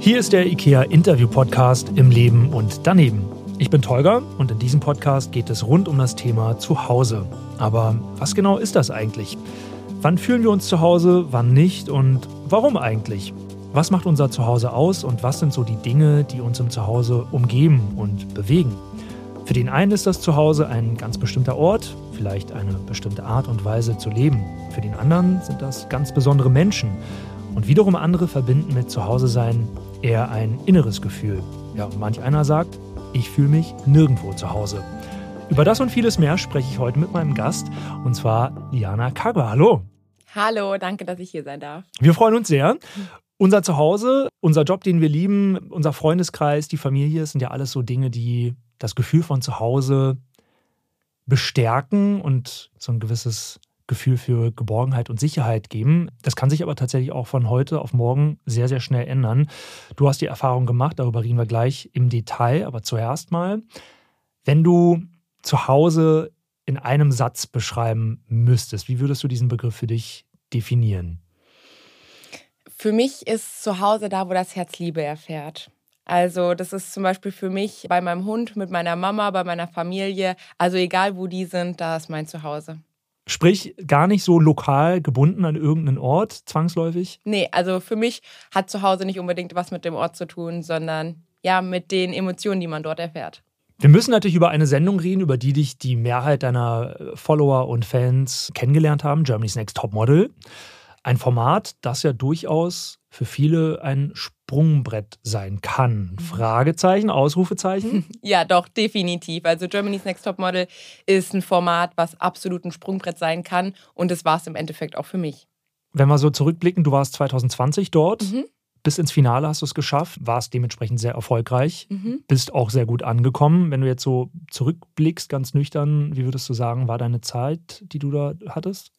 Hier ist der IKEA Interview Podcast im Leben und daneben. Ich bin Tolga und in diesem Podcast geht es rund um das Thema Zuhause. Aber was genau ist das eigentlich? Wann fühlen wir uns zu Hause, wann nicht und warum eigentlich? Was macht unser Zuhause aus und was sind so die Dinge, die uns im Zuhause umgeben und bewegen? Für den einen ist das Zuhause ein ganz bestimmter Ort, vielleicht eine bestimmte Art und Weise zu leben. Für den anderen sind das ganz besondere Menschen. Und wiederum andere verbinden mit Zuhause sein eher ein inneres Gefühl. Ja, und manch einer sagt, ich fühle mich nirgendwo zu Hause. Über das und vieles mehr spreche ich heute mit meinem Gast, und zwar Liana Kagwa. Hallo. Hallo, danke, dass ich hier sein darf. Wir freuen uns sehr. Unser Zuhause, unser Job, den wir lieben, unser Freundeskreis, die Familie, sind ja alles so Dinge, die das Gefühl von Zuhause bestärken und so ein gewisses Gefühl für Geborgenheit und Sicherheit geben. Das kann sich aber tatsächlich auch von heute auf morgen sehr, sehr schnell ändern. Du hast die Erfahrung gemacht, darüber reden wir gleich im Detail, aber zuerst mal, wenn du zu Hause in einem Satz beschreiben müsstest, wie würdest du diesen Begriff für dich definieren? Für mich ist zu Hause da, wo das Herz Liebe erfährt. Also das ist zum Beispiel für mich bei meinem Hund, mit meiner Mama, bei meiner Familie. Also egal, wo die sind, da ist mein Zuhause. Sprich, gar nicht so lokal gebunden an irgendeinen Ort, zwangsläufig? Nee, also für mich hat zu Hause nicht unbedingt was mit dem Ort zu tun, sondern ja, mit den Emotionen, die man dort erfährt. Wir müssen natürlich über eine Sendung reden, über die dich die Mehrheit deiner Follower und Fans kennengelernt haben, Germany's Next Top Model. Ein Format, das ja durchaus für viele ein Sprungbrett sein kann. Mhm. Fragezeichen, Ausrufezeichen? Ja, doch, definitiv. Also Germany's Next Top Model ist ein Format, was absolut ein Sprungbrett sein kann. Und das war es im Endeffekt auch für mich. Wenn wir so zurückblicken, du warst 2020 dort. Mhm. Bis ins Finale hast du es geschafft, warst dementsprechend sehr erfolgreich, mhm. bist auch sehr gut angekommen. Wenn du jetzt so zurückblickst, ganz nüchtern, wie würdest du sagen, war deine Zeit, die du da hattest?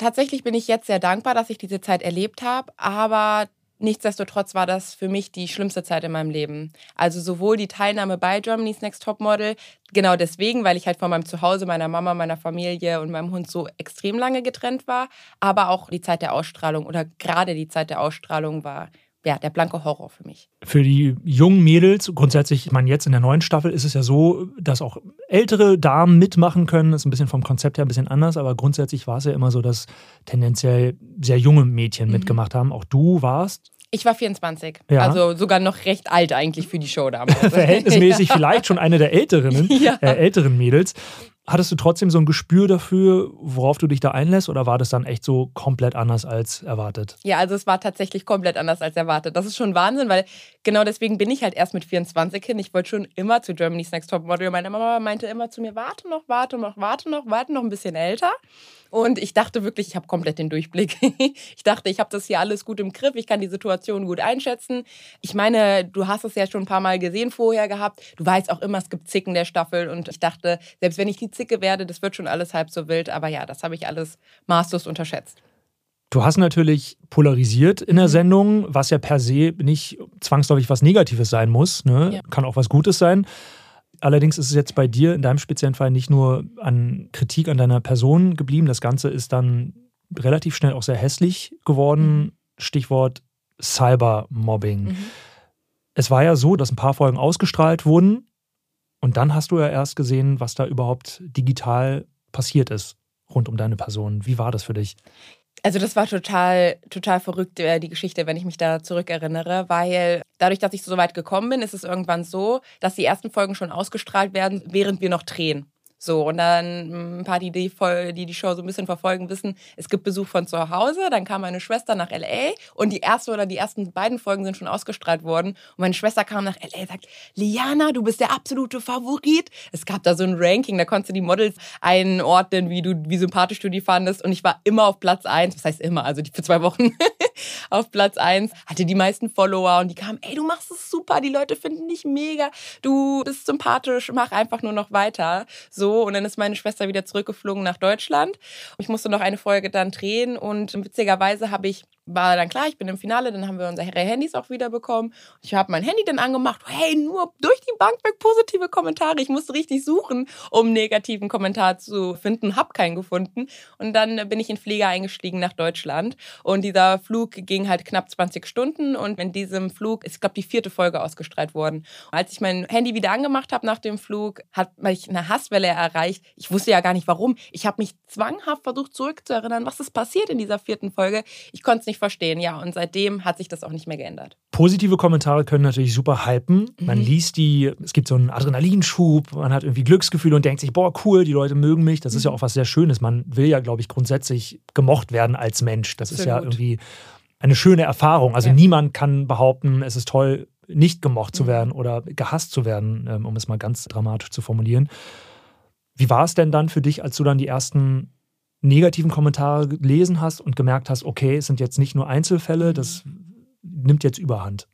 Tatsächlich bin ich jetzt sehr dankbar, dass ich diese Zeit erlebt habe, aber nichtsdestotrotz war das für mich die schlimmste Zeit in meinem Leben. Also sowohl die Teilnahme bei Germany's Next Top Model, genau deswegen, weil ich halt von meinem Zuhause, meiner Mama, meiner Familie und meinem Hund so extrem lange getrennt war, aber auch die Zeit der Ausstrahlung oder gerade die Zeit der Ausstrahlung war ja, der blanke Horror für mich. Für die jungen Mädels, grundsätzlich, ich meine, jetzt in der neuen Staffel ist es ja so, dass auch ältere Damen mitmachen können. Das ist ein bisschen vom Konzept her ein bisschen anders, aber grundsätzlich war es ja immer so, dass tendenziell sehr junge Mädchen mhm. mitgemacht haben. Auch du warst. Ich war 24, ja. also sogar noch recht alt eigentlich für die Show damals. Verhältnismäßig vielleicht schon eine der älteren, ja. äh, älteren Mädels. Hattest du trotzdem so ein Gespür dafür, worauf du dich da einlässt, oder war das dann echt so komplett anders als erwartet? Ja, also es war tatsächlich komplett anders als erwartet. Das ist schon Wahnsinn, weil genau deswegen bin ich halt erst mit 24 hin. Ich wollte schon immer zu Germany's Next Top Model. Meine Mama meinte immer zu mir, warte noch, warte noch, warte noch, warte noch ein bisschen älter. Und ich dachte wirklich, ich habe komplett den Durchblick. ich dachte, ich habe das hier alles gut im Griff, ich kann die Situation gut einschätzen. Ich meine, du hast es ja schon ein paar Mal gesehen vorher gehabt. Du weißt auch immer, es gibt Zicken der Staffel. Und ich dachte, selbst wenn ich die Zicke werde, das wird schon alles halb so wild. Aber ja, das habe ich alles maßlos unterschätzt. Du hast natürlich polarisiert in der mhm. Sendung, was ja per se nicht zwangsläufig was Negatives sein muss. Ne? Ja. Kann auch was Gutes sein. Allerdings ist es jetzt bei dir in deinem speziellen Fall nicht nur an Kritik an deiner Person geblieben. Das Ganze ist dann relativ schnell auch sehr hässlich geworden. Mhm. Stichwort Cybermobbing. Mhm. Es war ja so, dass ein paar Folgen ausgestrahlt wurden und dann hast du ja erst gesehen, was da überhaupt digital passiert ist rund um deine Person. Wie war das für dich? Also das war total, total verrückt, äh, die Geschichte, wenn ich mich da zurückerinnere, weil dadurch, dass ich so weit gekommen bin, ist es irgendwann so, dass die ersten Folgen schon ausgestrahlt werden, während wir noch drehen. So, und dann ein paar, die die, die die Show so ein bisschen verfolgen, wissen, es gibt Besuch von zu Hause. Dann kam meine Schwester nach L.A. und die erste oder die ersten beiden Folgen sind schon ausgestrahlt worden. Und meine Schwester kam nach L.A. und sagt, Liana, du bist der absolute Favorit. Es gab da so ein Ranking, da konntest du die Models einordnen, wie, du, wie sympathisch du die fandest. Und ich war immer auf Platz eins. Was heißt immer? Also für zwei Wochen auf Platz eins hatte die meisten Follower und die kamen, ey, du machst es super, die Leute finden dich mega, du bist sympathisch, mach einfach nur noch weiter. So, und dann ist meine Schwester wieder zurückgeflogen nach Deutschland. Ich musste noch eine Folge dann drehen und witzigerweise habe ich war dann klar, ich bin im Finale, dann haben wir unsere Handys auch wieder bekommen. Ich habe mein Handy dann angemacht. Hey, nur durch die Bank weg positive Kommentare. Ich musste richtig suchen, um einen negativen Kommentar zu finden, habe keinen gefunden. Und dann bin ich in Flieger eingestiegen nach Deutschland. Und dieser Flug ging halt knapp 20 Stunden. Und in diesem Flug ist, glaube die vierte Folge ausgestrahlt worden. Als ich mein Handy wieder angemacht habe nach dem Flug, hat mich eine Hasswelle erreicht. Ich wusste ja gar nicht warum. Ich habe mich zwanghaft versucht zurückzuerinnern, was ist passiert in dieser vierten Folge. Ich konnte es nicht verstehen, ja. Und seitdem hat sich das auch nicht mehr geändert. Positive Kommentare können natürlich super hypen. Man mhm. liest die, es gibt so einen Adrenalinschub, man hat irgendwie Glücksgefühle und denkt sich, boah, cool, die Leute mögen mich. Das ist ja mhm. auch was sehr Schönes. Man will ja, glaube ich, grundsätzlich gemocht werden als Mensch. Das Absolut. ist ja irgendwie eine schöne Erfahrung. Also ja. niemand kann behaupten, es ist toll, nicht gemocht zu mhm. werden oder gehasst zu werden, ähm, um es mal ganz dramatisch zu formulieren. Wie war es denn dann für dich, als du dann die ersten negativen Kommentare gelesen hast und gemerkt hast, okay, es sind jetzt nicht nur Einzelfälle, das nimmt jetzt überhand?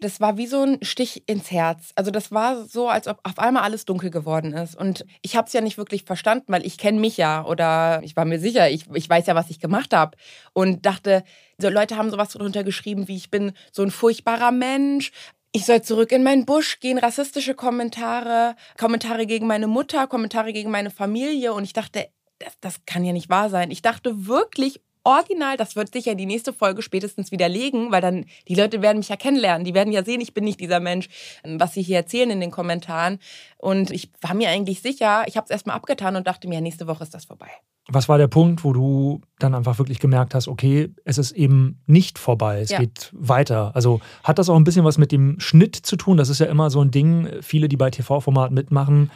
Das war wie so ein Stich ins Herz. Also das war so, als ob auf einmal alles dunkel geworden ist. Und ich habe es ja nicht wirklich verstanden, weil ich kenne mich ja oder ich war mir sicher, ich, ich weiß ja, was ich gemacht habe. Und dachte, so Leute haben sowas drunter geschrieben, wie ich bin so ein furchtbarer Mensch, ich soll zurück in meinen Busch gehen, rassistische Kommentare, Kommentare gegen meine Mutter, Kommentare gegen meine Familie. Und ich dachte, das, das kann ja nicht wahr sein. Ich dachte wirklich original, das wird sicher die nächste Folge spätestens widerlegen, weil dann die Leute werden mich ja kennenlernen. Die werden ja sehen, ich bin nicht dieser Mensch, was sie hier erzählen in den Kommentaren. Und ich war mir eigentlich sicher, ich habe es erstmal abgetan und dachte mir, nächste Woche ist das vorbei. Was war der Punkt, wo du dann einfach wirklich gemerkt hast, okay, es ist eben nicht vorbei, es ja. geht weiter? Also hat das auch ein bisschen was mit dem Schnitt zu tun? Das ist ja immer so ein Ding, viele, die bei TV-Formaten mitmachen,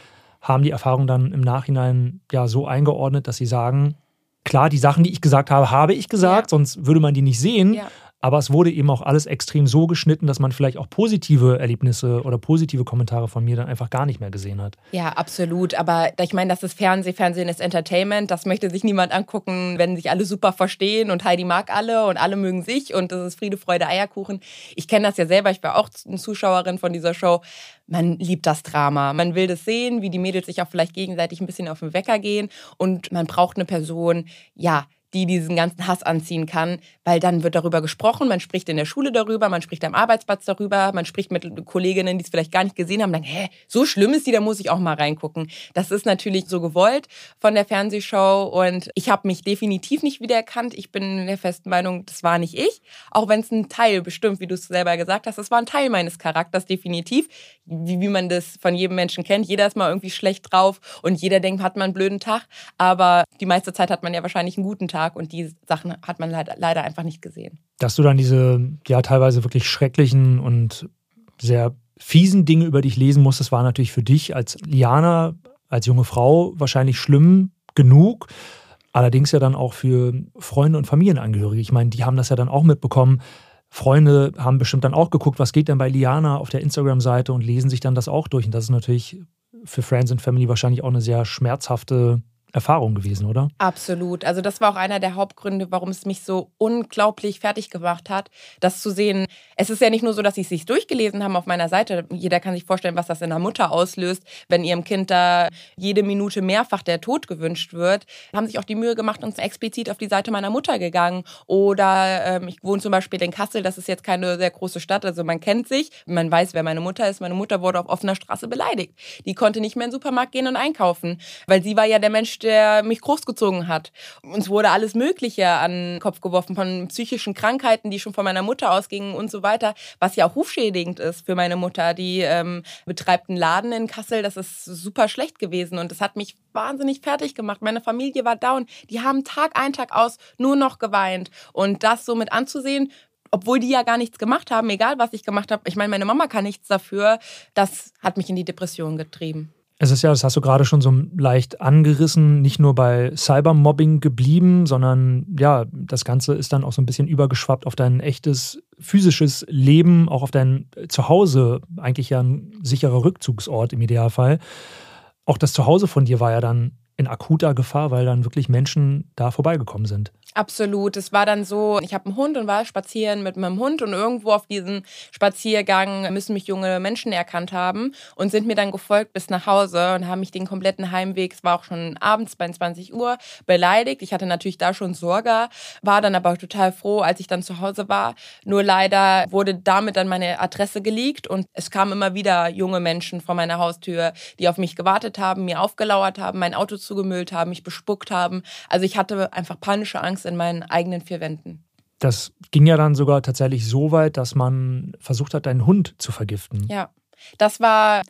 haben die Erfahrung dann im Nachhinein ja so eingeordnet, dass sie sagen, klar, die Sachen, die ich gesagt habe, habe ich gesagt, ja. sonst würde man die nicht sehen. Ja. Aber es wurde eben auch alles extrem so geschnitten, dass man vielleicht auch positive Erlebnisse oder positive Kommentare von mir dann einfach gar nicht mehr gesehen hat. Ja, absolut. Aber ich meine, das ist Fernsehen, Fernsehen ist Entertainment. Das möchte sich niemand angucken, wenn sich alle super verstehen und Heidi mag alle und alle mögen sich und das ist Friede, Freude, Eierkuchen. Ich kenne das ja selber. Ich war auch eine Zuschauerin von dieser Show. Man liebt das Drama. Man will das sehen, wie die Mädels sich auch vielleicht gegenseitig ein bisschen auf den Wecker gehen und man braucht eine Person, ja, die diesen ganzen Hass anziehen kann, weil dann wird darüber gesprochen, man spricht in der Schule darüber, man spricht am Arbeitsplatz darüber, man spricht mit Kolleginnen, die es vielleicht gar nicht gesehen haben, dann, hä, so schlimm ist die, da muss ich auch mal reingucken. Das ist natürlich so gewollt von der Fernsehshow und ich habe mich definitiv nicht wiedererkannt. Ich bin in der festen Meinung, das war nicht ich, auch wenn es ein Teil bestimmt, wie du es selber gesagt hast, das war ein Teil meines Charakters, definitiv, wie, wie man das von jedem Menschen kennt. Jeder ist mal irgendwie schlecht drauf und jeder denkt, hat man einen blöden Tag, aber die meiste Zeit hat man ja wahrscheinlich einen guten Tag. Tag und die Sachen hat man leider einfach nicht gesehen. Dass du dann diese ja teilweise wirklich schrecklichen und sehr fiesen Dinge über dich lesen musstest, war natürlich für dich als Liana, als junge Frau wahrscheinlich schlimm genug. Allerdings ja dann auch für Freunde und Familienangehörige. Ich meine, die haben das ja dann auch mitbekommen. Freunde haben bestimmt dann auch geguckt, was geht denn bei Liana auf der Instagram-Seite und lesen sich dann das auch durch. Und das ist natürlich für Friends and Family wahrscheinlich auch eine sehr schmerzhafte Erfahrung gewesen, oder? Absolut. Also das war auch einer der Hauptgründe, warum es mich so unglaublich fertig gemacht hat, das zu sehen. Es ist ja nicht nur so, dass sie es sich durchgelesen haben auf meiner Seite. Jeder kann sich vorstellen, was das in der Mutter auslöst, wenn ihrem Kind da jede Minute mehrfach der Tod gewünscht wird. Haben sich auch die Mühe gemacht und sind explizit auf die Seite meiner Mutter gegangen. Oder ähm, ich wohne zum Beispiel in Kassel, das ist jetzt keine sehr große Stadt, also man kennt sich, man weiß, wer meine Mutter ist. Meine Mutter wurde auf offener Straße beleidigt. Die konnte nicht mehr in den Supermarkt gehen und einkaufen, weil sie war ja der Mensch, der mich großgezogen hat. Uns wurde alles Mögliche an den Kopf geworfen, von psychischen Krankheiten, die schon von meiner Mutter ausgingen und so weiter, was ja auch rufschädigend ist für meine Mutter. Die ähm, betreibt einen Laden in Kassel, das ist super schlecht gewesen und das hat mich wahnsinnig fertig gemacht. Meine Familie war down. Die haben Tag ein, Tag aus nur noch geweint. Und das so mit anzusehen, obwohl die ja gar nichts gemacht haben, egal was ich gemacht habe. Ich meine, meine Mama kann nichts dafür. Das hat mich in die Depression getrieben. Es ist ja, das hast du gerade schon so leicht angerissen, nicht nur bei Cybermobbing geblieben, sondern ja, das Ganze ist dann auch so ein bisschen übergeschwappt auf dein echtes physisches Leben, auch auf dein Zuhause, eigentlich ja ein sicherer Rückzugsort im Idealfall. Auch das Zuhause von dir war ja dann in akuter Gefahr, weil dann wirklich Menschen da vorbeigekommen sind. Absolut. Es war dann so, ich habe einen Hund und war spazieren mit meinem Hund und irgendwo auf diesem Spaziergang müssen mich junge Menschen erkannt haben und sind mir dann gefolgt bis nach Hause und haben mich den kompletten Heimweg, es war auch schon abends bei 20 Uhr, beleidigt. Ich hatte natürlich da schon Sorge, war dann aber total froh, als ich dann zu Hause war. Nur leider wurde damit dann meine Adresse geleakt und es kamen immer wieder junge Menschen vor meiner Haustür, die auf mich gewartet haben, mir aufgelauert haben, mein Auto zugemüllt haben, mich bespuckt haben. Also ich hatte einfach panische Angst in meinen eigenen vier Wänden. Das ging ja dann sogar tatsächlich so weit, dass man versucht hat, deinen Hund zu vergiften. Ja, das war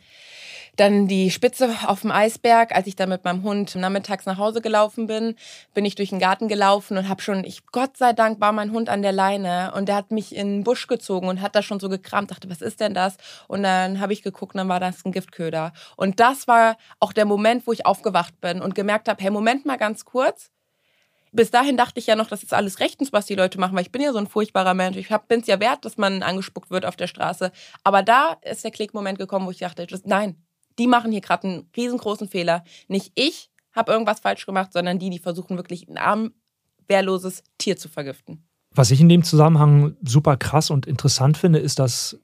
dann die Spitze auf dem Eisberg, als ich dann mit meinem Hund nachmittags nach Hause gelaufen bin, bin ich durch den Garten gelaufen und habe schon, ich Gott sei Dank war mein Hund an der Leine und der hat mich in den Busch gezogen und hat da schon so gekramt, dachte, was ist denn das? Und dann habe ich geguckt, und dann war das ein Giftköder. Und das war auch der Moment, wo ich aufgewacht bin und gemerkt habe, hey, Moment mal ganz kurz, bis dahin dachte ich ja noch, das ist alles rechtens, was die Leute machen, weil ich bin ja so ein furchtbarer Mensch. Ich bin es ja wert, dass man angespuckt wird auf der Straße. Aber da ist der Klickmoment gekommen, wo ich dachte, das, nein, die machen hier gerade einen riesengroßen Fehler. Nicht ich habe irgendwas falsch gemacht, sondern die, die versuchen wirklich ein arm, wehrloses Tier zu vergiften. Was ich in dem Zusammenhang super krass und interessant finde, ist, dass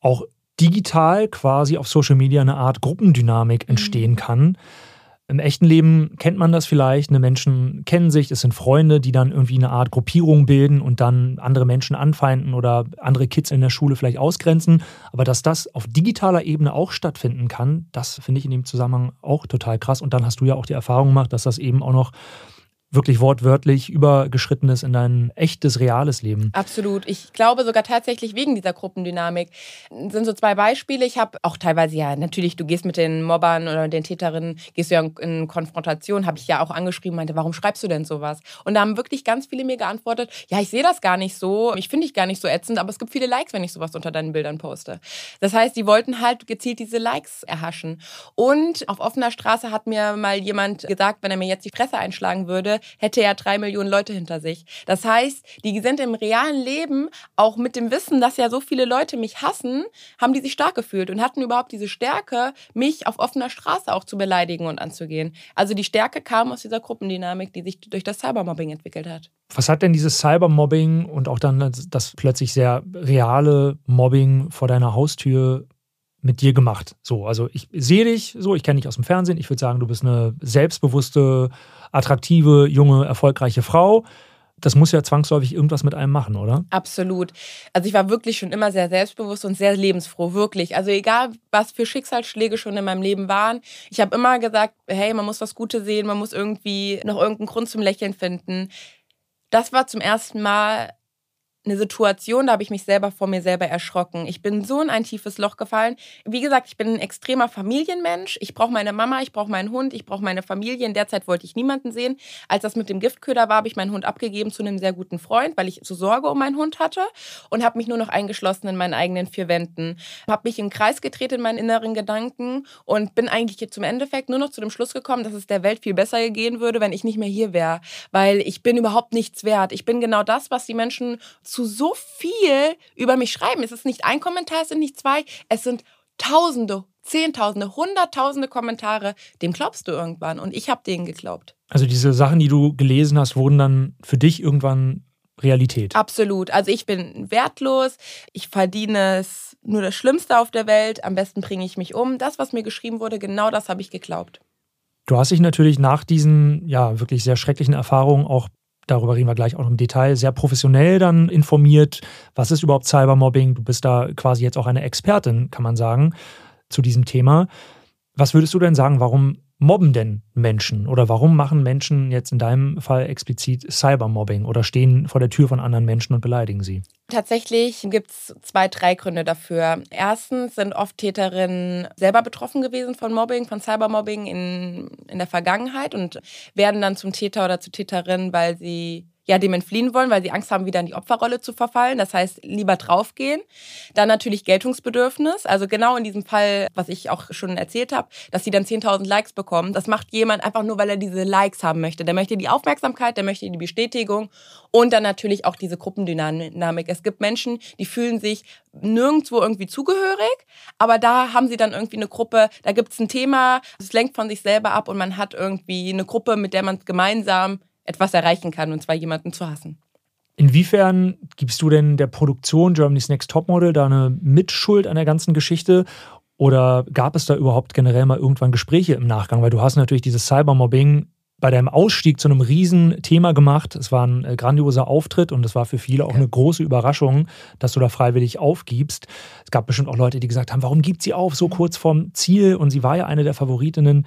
auch digital quasi auf Social Media eine Art Gruppendynamik mhm. entstehen kann. Im echten Leben kennt man das vielleicht. Ne? Menschen kennen sich, es sind Freunde, die dann irgendwie eine Art Gruppierung bilden und dann andere Menschen anfeinden oder andere Kids in der Schule vielleicht ausgrenzen. Aber dass das auf digitaler Ebene auch stattfinden kann, das finde ich in dem Zusammenhang auch total krass. Und dann hast du ja auch die Erfahrung gemacht, dass das eben auch noch wirklich wortwörtlich übergeschrittenes in dein echtes, reales Leben. Absolut. Ich glaube sogar tatsächlich wegen dieser Gruppendynamik. Das sind so zwei Beispiele. Ich habe auch teilweise, ja, natürlich, du gehst mit den Mobbern oder den Täterinnen, gehst du ja in Konfrontation, habe ich ja auch angeschrieben, meinte, warum schreibst du denn sowas? Und da haben wirklich ganz viele mir geantwortet, ja, ich sehe das gar nicht so, ich finde dich gar nicht so ätzend, aber es gibt viele Likes, wenn ich sowas unter deinen Bildern poste. Das heißt, die wollten halt gezielt diese Likes erhaschen. Und auf offener Straße hat mir mal jemand gesagt, wenn er mir jetzt die Fresse einschlagen würde, hätte er drei Millionen Leute hinter sich. Das heißt, die sind im realen Leben auch mit dem Wissen, dass ja so viele Leute mich hassen, haben die sich stark gefühlt und hatten überhaupt diese Stärke, mich auf offener Straße auch zu beleidigen und anzugehen. Also die Stärke kam aus dieser Gruppendynamik, die sich durch das Cybermobbing entwickelt hat. Was hat denn dieses Cybermobbing und auch dann das plötzlich sehr reale Mobbing vor deiner Haustür mit dir gemacht? So, also ich sehe dich so, ich kenne dich aus dem Fernsehen. Ich würde sagen, du bist eine selbstbewusste, attraktive, junge, erfolgreiche Frau. Das muss ja zwangsläufig irgendwas mit einem machen, oder? Absolut. Also ich war wirklich schon immer sehr selbstbewusst und sehr lebensfroh, wirklich. Also egal, was für Schicksalsschläge schon in meinem Leben waren, ich habe immer gesagt, hey, man muss was Gutes sehen, man muss irgendwie noch irgendeinen Grund zum Lächeln finden. Das war zum ersten Mal eine Situation, da habe ich mich selber vor mir selber erschrocken. Ich bin so in ein tiefes Loch gefallen. Wie gesagt, ich bin ein extremer Familienmensch. Ich brauche meine Mama, ich brauche meinen Hund, ich brauche meine Familie. In der Zeit wollte ich niemanden sehen. Als das mit dem Giftköder war, habe ich meinen Hund abgegeben zu einem sehr guten Freund, weil ich so Sorge um meinen Hund hatte und habe mich nur noch eingeschlossen in meinen eigenen vier Wänden. Habe mich im Kreis gedreht in meinen inneren Gedanken und bin eigentlich zum Endeffekt nur noch zu dem Schluss gekommen, dass es der Welt viel besser gehen würde, wenn ich nicht mehr hier wäre, weil ich bin überhaupt nichts wert. Ich bin genau das, was die Menschen zu so viel über mich schreiben. Es ist nicht ein Kommentar, es sind nicht zwei, es sind Tausende, Zehntausende, Hunderttausende Kommentare. Dem glaubst du irgendwann und ich habe denen geglaubt. Also diese Sachen, die du gelesen hast, wurden dann für dich irgendwann Realität. Absolut. Also ich bin wertlos, ich verdiene es nur das Schlimmste auf der Welt, am besten bringe ich mich um. Das, was mir geschrieben wurde, genau das habe ich geglaubt. Du hast dich natürlich nach diesen ja wirklich sehr schrecklichen Erfahrungen auch darüber reden wir gleich auch noch im Detail, sehr professionell dann informiert. Was ist überhaupt Cybermobbing? Du bist da quasi jetzt auch eine Expertin, kann man sagen, zu diesem Thema. Was würdest du denn sagen, warum mobben denn Menschen oder warum machen Menschen jetzt in deinem Fall explizit Cybermobbing oder stehen vor der Tür von anderen Menschen und beleidigen sie? Tatsächlich gibt es zwei, drei Gründe dafür. Erstens sind oft Täterinnen selber betroffen gewesen von Mobbing, von Cybermobbing in, in der Vergangenheit und werden dann zum Täter oder zur Täterin, weil sie ja dem entfliehen wollen, weil sie Angst haben, wieder in die Opferrolle zu verfallen. Das heißt, lieber draufgehen. Dann natürlich Geltungsbedürfnis. Also genau in diesem Fall, was ich auch schon erzählt habe, dass sie dann 10.000 Likes bekommen. Das macht jemand einfach nur, weil er diese Likes haben möchte. Der möchte die Aufmerksamkeit, der möchte die Bestätigung und dann natürlich auch diese Gruppendynamik. Es gibt Menschen, die fühlen sich nirgendwo irgendwie zugehörig, aber da haben sie dann irgendwie eine Gruppe, da gibt es ein Thema, es lenkt von sich selber ab und man hat irgendwie eine Gruppe, mit der man gemeinsam etwas erreichen kann, und zwar jemanden zu hassen. Inwiefern gibst du denn der Produktion Germany's Next Topmodel da eine Mitschuld an der ganzen Geschichte? Oder gab es da überhaupt generell mal irgendwann Gespräche im Nachgang? Weil du hast natürlich dieses Cybermobbing bei deinem Ausstieg zu einem Riesenthema gemacht. Es war ein äh, grandioser Auftritt und es war für viele auch eine große Überraschung, dass du da freiwillig aufgibst. Es gab bestimmt auch Leute, die gesagt haben, warum gibt sie auf so kurz vorm Ziel? Und sie war ja eine der Favoritinnen.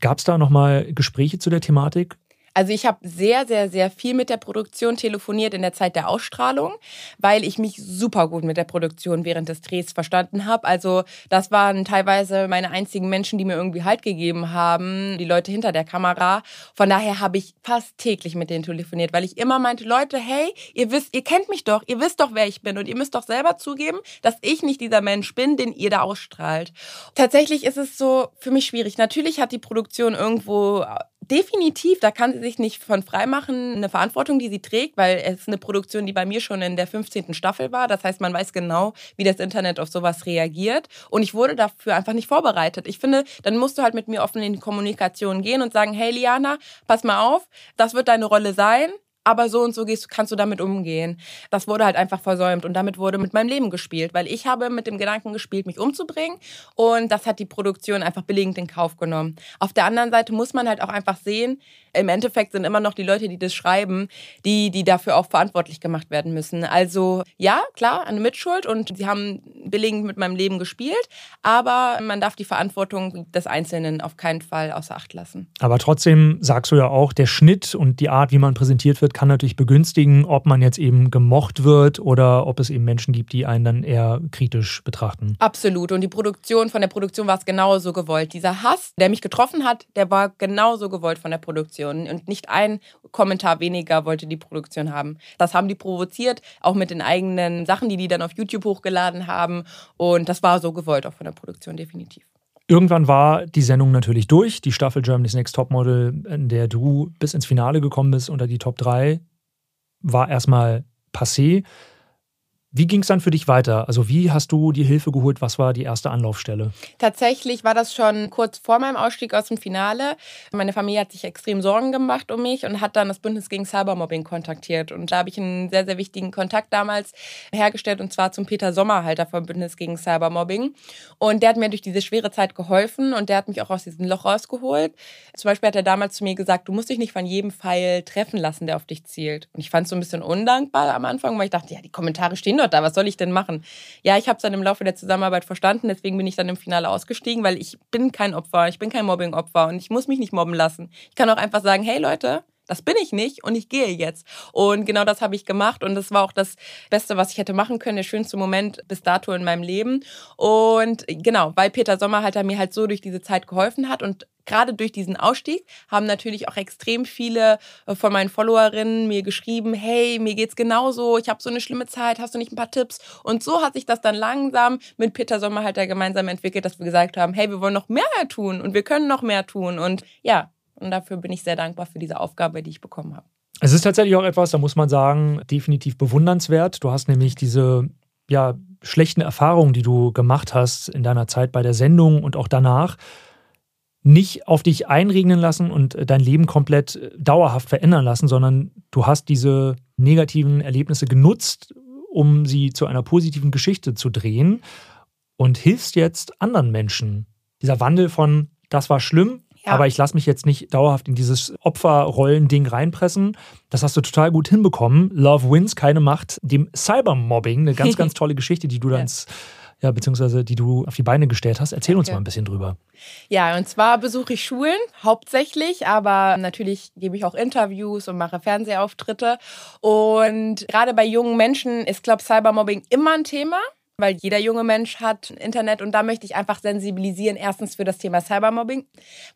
Gab es da nochmal Gespräche zu der Thematik? Also ich habe sehr, sehr, sehr viel mit der Produktion telefoniert in der Zeit der Ausstrahlung, weil ich mich super gut mit der Produktion während des Drehs verstanden habe. Also das waren teilweise meine einzigen Menschen, die mir irgendwie Halt gegeben haben, die Leute hinter der Kamera. Von daher habe ich fast täglich mit denen telefoniert, weil ich immer meinte, Leute, hey, ihr wisst, ihr kennt mich doch, ihr wisst doch, wer ich bin und ihr müsst doch selber zugeben, dass ich nicht dieser Mensch bin, den ihr da ausstrahlt. Tatsächlich ist es so für mich schwierig. Natürlich hat die Produktion irgendwo definitiv, da kann sie sich nicht von frei machen, eine Verantwortung, die sie trägt, weil es ist eine Produktion, die bei mir schon in der 15. Staffel war. Das heißt, man weiß genau, wie das Internet auf sowas reagiert. Und ich wurde dafür einfach nicht vorbereitet. Ich finde, dann musst du halt mit mir offen in die Kommunikation gehen und sagen, hey Liana, pass mal auf, das wird deine Rolle sein aber so und so gehst, kannst du damit umgehen. Das wurde halt einfach versäumt und damit wurde mit meinem Leben gespielt, weil ich habe mit dem Gedanken gespielt, mich umzubringen und das hat die Produktion einfach billigend in Kauf genommen. Auf der anderen Seite muss man halt auch einfach sehen, im Endeffekt sind immer noch die Leute, die das schreiben, die, die dafür auch verantwortlich gemacht werden müssen. Also ja, klar, eine Mitschuld und sie haben billigend mit meinem Leben gespielt, aber man darf die Verantwortung des Einzelnen auf keinen Fall außer Acht lassen. Aber trotzdem sagst du ja auch, der Schnitt und die Art, wie man präsentiert wird, kann natürlich begünstigen, ob man jetzt eben gemocht wird oder ob es eben Menschen gibt, die einen dann eher kritisch betrachten. Absolut. Und die Produktion, von der Produktion war es genauso gewollt. Dieser Hass, der mich getroffen hat, der war genauso gewollt von der. Produktion. Und nicht ein Kommentar weniger wollte die Produktion haben. Das haben die provoziert, auch mit den eigenen Sachen, die die dann auf YouTube hochgeladen haben. Und das war so gewollt auch von der Produktion definitiv. Irgendwann war die Sendung natürlich durch, die Staffel Germany's Next Topmodel, in der du bis ins Finale gekommen bist unter die Top 3, war erstmal passé. Wie ging es dann für dich weiter? Also wie hast du die Hilfe geholt? Was war die erste Anlaufstelle? Tatsächlich war das schon kurz vor meinem Ausstieg aus dem Finale. Meine Familie hat sich extrem Sorgen gemacht um mich und hat dann das Bündnis gegen Cybermobbing kontaktiert. Und da habe ich einen sehr, sehr wichtigen Kontakt damals hergestellt und zwar zum Peter Sommerhalter vom Bündnis gegen Cybermobbing. Und der hat mir durch diese schwere Zeit geholfen und der hat mich auch aus diesem Loch rausgeholt. Zum Beispiel hat er damals zu mir gesagt, du musst dich nicht von jedem Pfeil treffen lassen, der auf dich zielt. Und ich fand es so ein bisschen undankbar am Anfang, weil ich dachte, ja, die Kommentare stehen doch da, was soll ich denn machen? Ja, ich habe es dann im Laufe der Zusammenarbeit verstanden, deswegen bin ich dann im Finale ausgestiegen, weil ich bin kein Opfer, ich bin kein Mobbing-Opfer und ich muss mich nicht mobben lassen. Ich kann auch einfach sagen, hey Leute, das bin ich nicht und ich gehe jetzt. Und genau das habe ich gemacht und das war auch das Beste, was ich hätte machen können, der schönste Moment bis dato in meinem Leben. Und genau, weil Peter Sommer halt mir halt so durch diese Zeit geholfen hat und gerade durch diesen Ausstieg haben natürlich auch extrem viele von meinen Followerinnen mir geschrieben, hey, mir geht's genauso, ich habe so eine schlimme Zeit, hast du nicht ein paar Tipps? Und so hat sich das dann langsam mit Peter Sommer halt da gemeinsam entwickelt, dass wir gesagt haben, hey, wir wollen noch mehr tun und wir können noch mehr tun und ja, und dafür bin ich sehr dankbar für diese Aufgabe, die ich bekommen habe. Es ist tatsächlich auch etwas, da muss man sagen, definitiv bewundernswert. Du hast nämlich diese ja, schlechten Erfahrungen, die du gemacht hast in deiner Zeit bei der Sendung und auch danach, nicht auf dich einregnen lassen und dein Leben komplett äh, dauerhaft verändern lassen, sondern du hast diese negativen Erlebnisse genutzt, um sie zu einer positiven Geschichte zu drehen und hilfst jetzt anderen Menschen. Dieser Wandel von, das war schlimm, ja. aber ich lasse mich jetzt nicht dauerhaft in dieses Opferrollen-Ding reinpressen. Das hast du total gut hinbekommen. Love wins, keine Macht dem Cybermobbing. Eine ganz, ganz tolle Geschichte, die du dann ja ja, beziehungsweise die du auf die Beine gestellt hast. Erzähl uns mal ein bisschen drüber. Ja, und zwar besuche ich Schulen hauptsächlich, aber natürlich gebe ich auch Interviews und mache Fernsehauftritte. Und gerade bei jungen Menschen ist, glaube ich, Cybermobbing immer ein Thema weil jeder junge Mensch hat Internet und da möchte ich einfach sensibilisieren, erstens für das Thema Cybermobbing,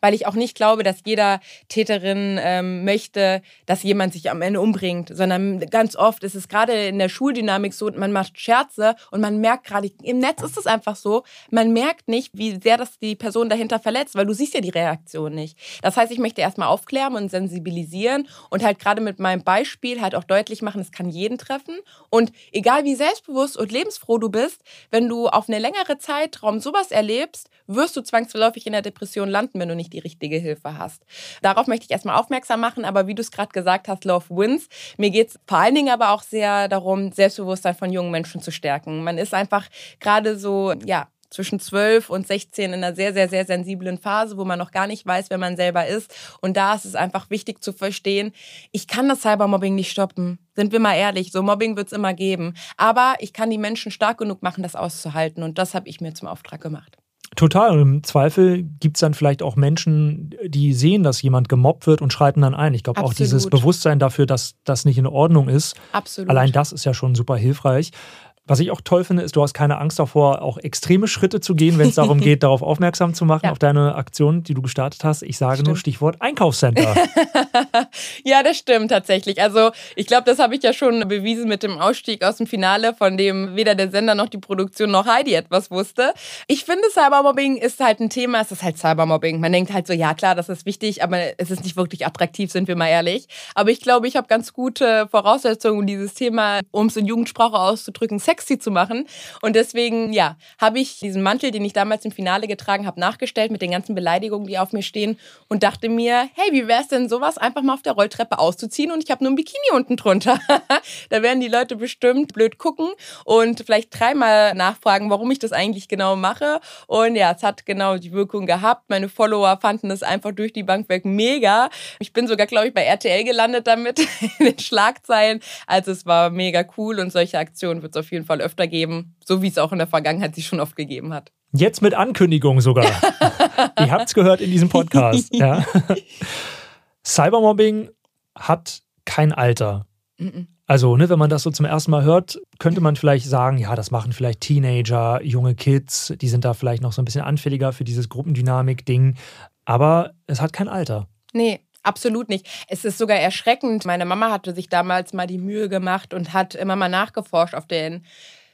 weil ich auch nicht glaube, dass jeder Täterin ähm, möchte, dass jemand sich am Ende umbringt, sondern ganz oft ist es gerade in der Schuldynamik so, man macht Scherze und man merkt gerade, im Netz ist es einfach so, man merkt nicht, wie sehr das die Person dahinter verletzt, weil du siehst ja die Reaktion nicht. Das heißt, ich möchte erstmal aufklären und sensibilisieren und halt gerade mit meinem Beispiel halt auch deutlich machen, es kann jeden treffen und egal wie selbstbewusst und lebensfroh du bist, weißt, wenn du auf eine längere Zeitraum sowas erlebst, wirst du zwangsläufig in der Depression landen, wenn du nicht die richtige Hilfe hast. Darauf möchte ich erstmal aufmerksam machen, aber wie du es gerade gesagt hast, Love wins. Mir geht es vor allen Dingen aber auch sehr darum, Selbstbewusstsein von jungen Menschen zu stärken. Man ist einfach gerade so, ja, zwischen 12 und 16 in einer sehr, sehr, sehr sensiblen Phase, wo man noch gar nicht weiß, wer man selber ist. Und da ist es einfach wichtig zu verstehen, ich kann das Cybermobbing nicht stoppen. Sind wir mal ehrlich, so Mobbing wird es immer geben. Aber ich kann die Menschen stark genug machen, das auszuhalten. Und das habe ich mir zum Auftrag gemacht. Total. Und im Zweifel gibt es dann vielleicht auch Menschen, die sehen, dass jemand gemobbt wird und schreiten dann ein. Ich glaube auch dieses Bewusstsein dafür, dass das nicht in Ordnung ist. Absolut. Allein das ist ja schon super hilfreich. Was ich auch toll finde, ist, du hast keine Angst davor, auch extreme Schritte zu gehen, wenn es darum geht, darauf aufmerksam zu machen, ja. auf deine Aktion, die du gestartet hast. Ich sage stimmt. nur Stichwort Einkaufscenter. ja, das stimmt tatsächlich. Also ich glaube, das habe ich ja schon bewiesen mit dem Ausstieg aus dem Finale, von dem weder der Sender noch die Produktion noch Heidi etwas wusste. Ich finde, Cybermobbing ist halt ein Thema, es ist halt Cybermobbing. Man denkt halt so, ja klar, das ist wichtig, aber es ist nicht wirklich attraktiv, sind wir mal ehrlich. Aber ich glaube, ich habe ganz gute Voraussetzungen, um dieses Thema, um es in Jugendsprache auszudrücken, Sex sexy zu machen. Und deswegen, ja, habe ich diesen Mantel, den ich damals im Finale getragen habe, nachgestellt mit den ganzen Beleidigungen, die auf mir stehen und dachte mir, hey, wie wäre es denn sowas einfach mal auf der Rolltreppe auszuziehen und ich habe nur ein Bikini unten drunter. da werden die Leute bestimmt blöd gucken und vielleicht dreimal nachfragen, warum ich das eigentlich genau mache. Und ja, es hat genau die Wirkung gehabt. Meine Follower fanden es einfach durch die Bank weg mega. Ich bin sogar, glaube ich, bei RTL gelandet damit in den Schlagzeilen. Also es war mega cool und solche Aktionen wird es auf jeden Fall öfter geben, so wie es auch in der Vergangenheit sich schon oft gegeben hat. Jetzt mit Ankündigung sogar. Ihr habt es gehört in diesem Podcast. Ja. Cybermobbing hat kein Alter. Also, ne, wenn man das so zum ersten Mal hört, könnte man vielleicht sagen, ja, das machen vielleicht Teenager, junge Kids, die sind da vielleicht noch so ein bisschen anfälliger für dieses Gruppendynamik-Ding. Aber es hat kein Alter. Nee, Absolut nicht. Es ist sogar erschreckend. Meine Mama hatte sich damals mal die Mühe gemacht und hat immer mal nachgeforscht auf den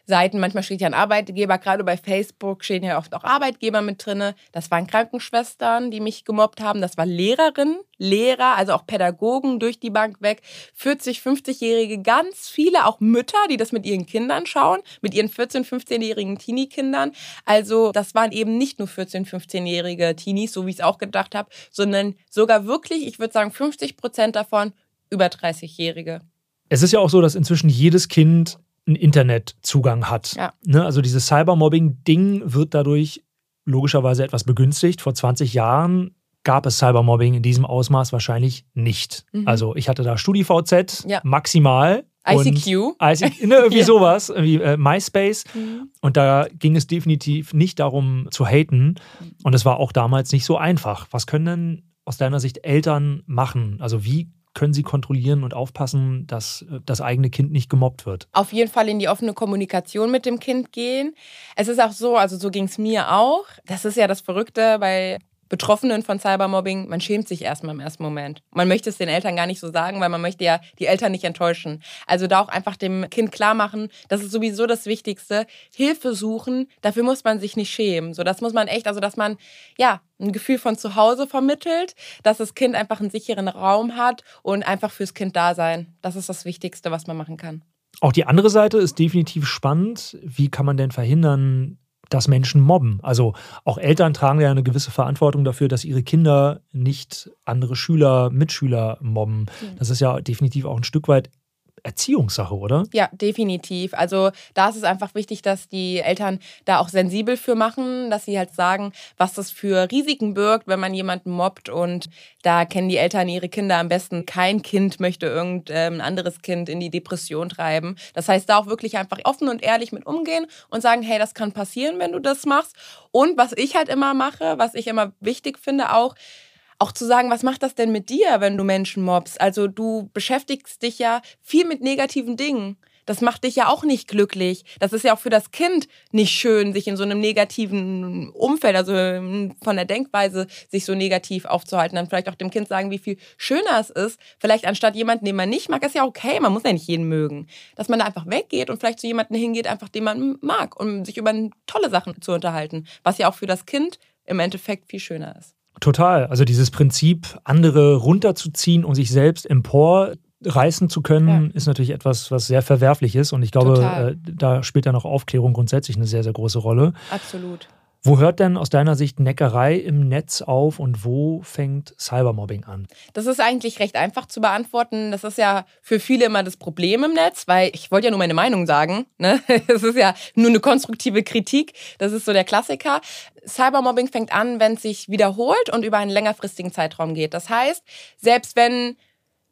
Seiten. Manchmal steht ja ein Arbeitgeber, gerade bei Facebook stehen ja oft auch Arbeitgeber mit drin. Das waren Krankenschwestern, die mich gemobbt haben. Das war Lehrerinnen, Lehrer, also auch Pädagogen durch die Bank weg. 40, 50-Jährige, ganz viele, auch Mütter, die das mit ihren Kindern schauen, mit ihren 14, 15-jährigen Teenie-Kindern. Also das waren eben nicht nur 14, 15-jährige Teenies, so wie ich es auch gedacht habe, sondern sogar wirklich, ich würde sagen, 50 Prozent davon über 30-Jährige. Es ist ja auch so, dass inzwischen jedes Kind einen Internetzugang hat. Ja. Ne? Also dieses Cybermobbing-Ding wird dadurch logischerweise etwas begünstigt. Vor 20 Jahren gab es Cybermobbing in diesem Ausmaß wahrscheinlich nicht. Mhm. Also ich hatte da StudiVZ ja. maximal. ICQ. ICQ ne, irgendwie ja. sowas, irgendwie äh, MySpace. Mhm. Und da ging es definitiv nicht darum zu haten. Und es war auch damals nicht so einfach. Was können denn aus deiner Sicht Eltern machen? Also wie können Sie kontrollieren und aufpassen, dass äh, das eigene Kind nicht gemobbt wird? Auf jeden Fall in die offene Kommunikation mit dem Kind gehen. Es ist auch so, also so ging es mir auch. Das ist ja das Verrückte bei Betroffenen von Cybermobbing, man schämt sich erstmal im ersten Moment. Man möchte es den Eltern gar nicht so sagen, weil man möchte ja die Eltern nicht enttäuschen. Also da auch einfach dem Kind klar machen, das ist sowieso das Wichtigste. Hilfe suchen, dafür muss man sich nicht schämen. So, das muss man echt, also dass man, ja, ein Gefühl von zu Hause vermittelt, dass das Kind einfach einen sicheren Raum hat und einfach fürs Kind da sein. Das ist das Wichtigste, was man machen kann. Auch die andere Seite ist definitiv spannend. Wie kann man denn verhindern, dass Menschen mobben. Also auch Eltern tragen ja eine gewisse Verantwortung dafür, dass ihre Kinder nicht andere Schüler, Mitschüler mobben. Das ist ja definitiv auch ein Stück weit Erziehungssache, oder? Ja, definitiv. Also da ist es einfach wichtig, dass die Eltern da auch sensibel für machen, dass sie halt sagen, was das für Risiken birgt, wenn man jemanden mobbt. Und da kennen die Eltern ihre Kinder am besten. Kein Kind möchte irgendein anderes Kind in die Depression treiben. Das heißt, da auch wirklich einfach offen und ehrlich mit umgehen und sagen, hey, das kann passieren, wenn du das machst. Und was ich halt immer mache, was ich immer wichtig finde auch, auch zu sagen, was macht das denn mit dir, wenn du Menschen mobst? Also du beschäftigst dich ja viel mit negativen Dingen. Das macht dich ja auch nicht glücklich. Das ist ja auch für das Kind nicht schön, sich in so einem negativen Umfeld, also von der Denkweise, sich so negativ aufzuhalten. Dann vielleicht auch dem Kind sagen, wie viel schöner es ist. Vielleicht anstatt jemanden, den man nicht mag, ist ja okay. Man muss ja nicht jeden mögen. Dass man da einfach weggeht und vielleicht zu jemandem hingeht, einfach den man mag, um sich über tolle Sachen zu unterhalten. Was ja auch für das Kind im Endeffekt viel schöner ist. Total. Also dieses Prinzip, andere runterzuziehen und sich selbst empor reißen zu können, ja. ist natürlich etwas, was sehr verwerflich ist. Und ich glaube, äh, da spielt dann auch Aufklärung grundsätzlich eine sehr, sehr große Rolle. Absolut. Wo hört denn aus deiner Sicht Neckerei im Netz auf und wo fängt Cybermobbing an? Das ist eigentlich recht einfach zu beantworten. Das ist ja für viele immer das Problem im Netz, weil ich wollte ja nur meine Meinung sagen. Ne? Es ist ja nur eine konstruktive Kritik. Das ist so der Klassiker. Cybermobbing fängt an, wenn es sich wiederholt und über einen längerfristigen Zeitraum geht. Das heißt, selbst wenn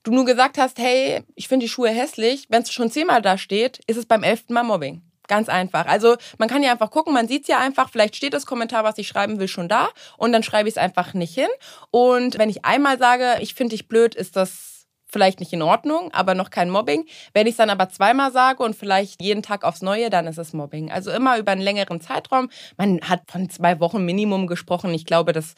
du nur gesagt hast, hey, ich finde die Schuhe hässlich, wenn es schon zehnmal da steht, ist es beim elften Mal Mobbing. Ganz einfach. Also man kann ja einfach gucken, man sieht es ja einfach, vielleicht steht das Kommentar, was ich schreiben will, schon da und dann schreibe ich es einfach nicht hin. Und wenn ich einmal sage, ich finde dich blöd, ist das vielleicht nicht in Ordnung, aber noch kein Mobbing. Wenn ich es dann aber zweimal sage und vielleicht jeden Tag aufs Neue, dann ist es Mobbing. Also immer über einen längeren Zeitraum. Man hat von zwei Wochen Minimum gesprochen. Ich glaube, das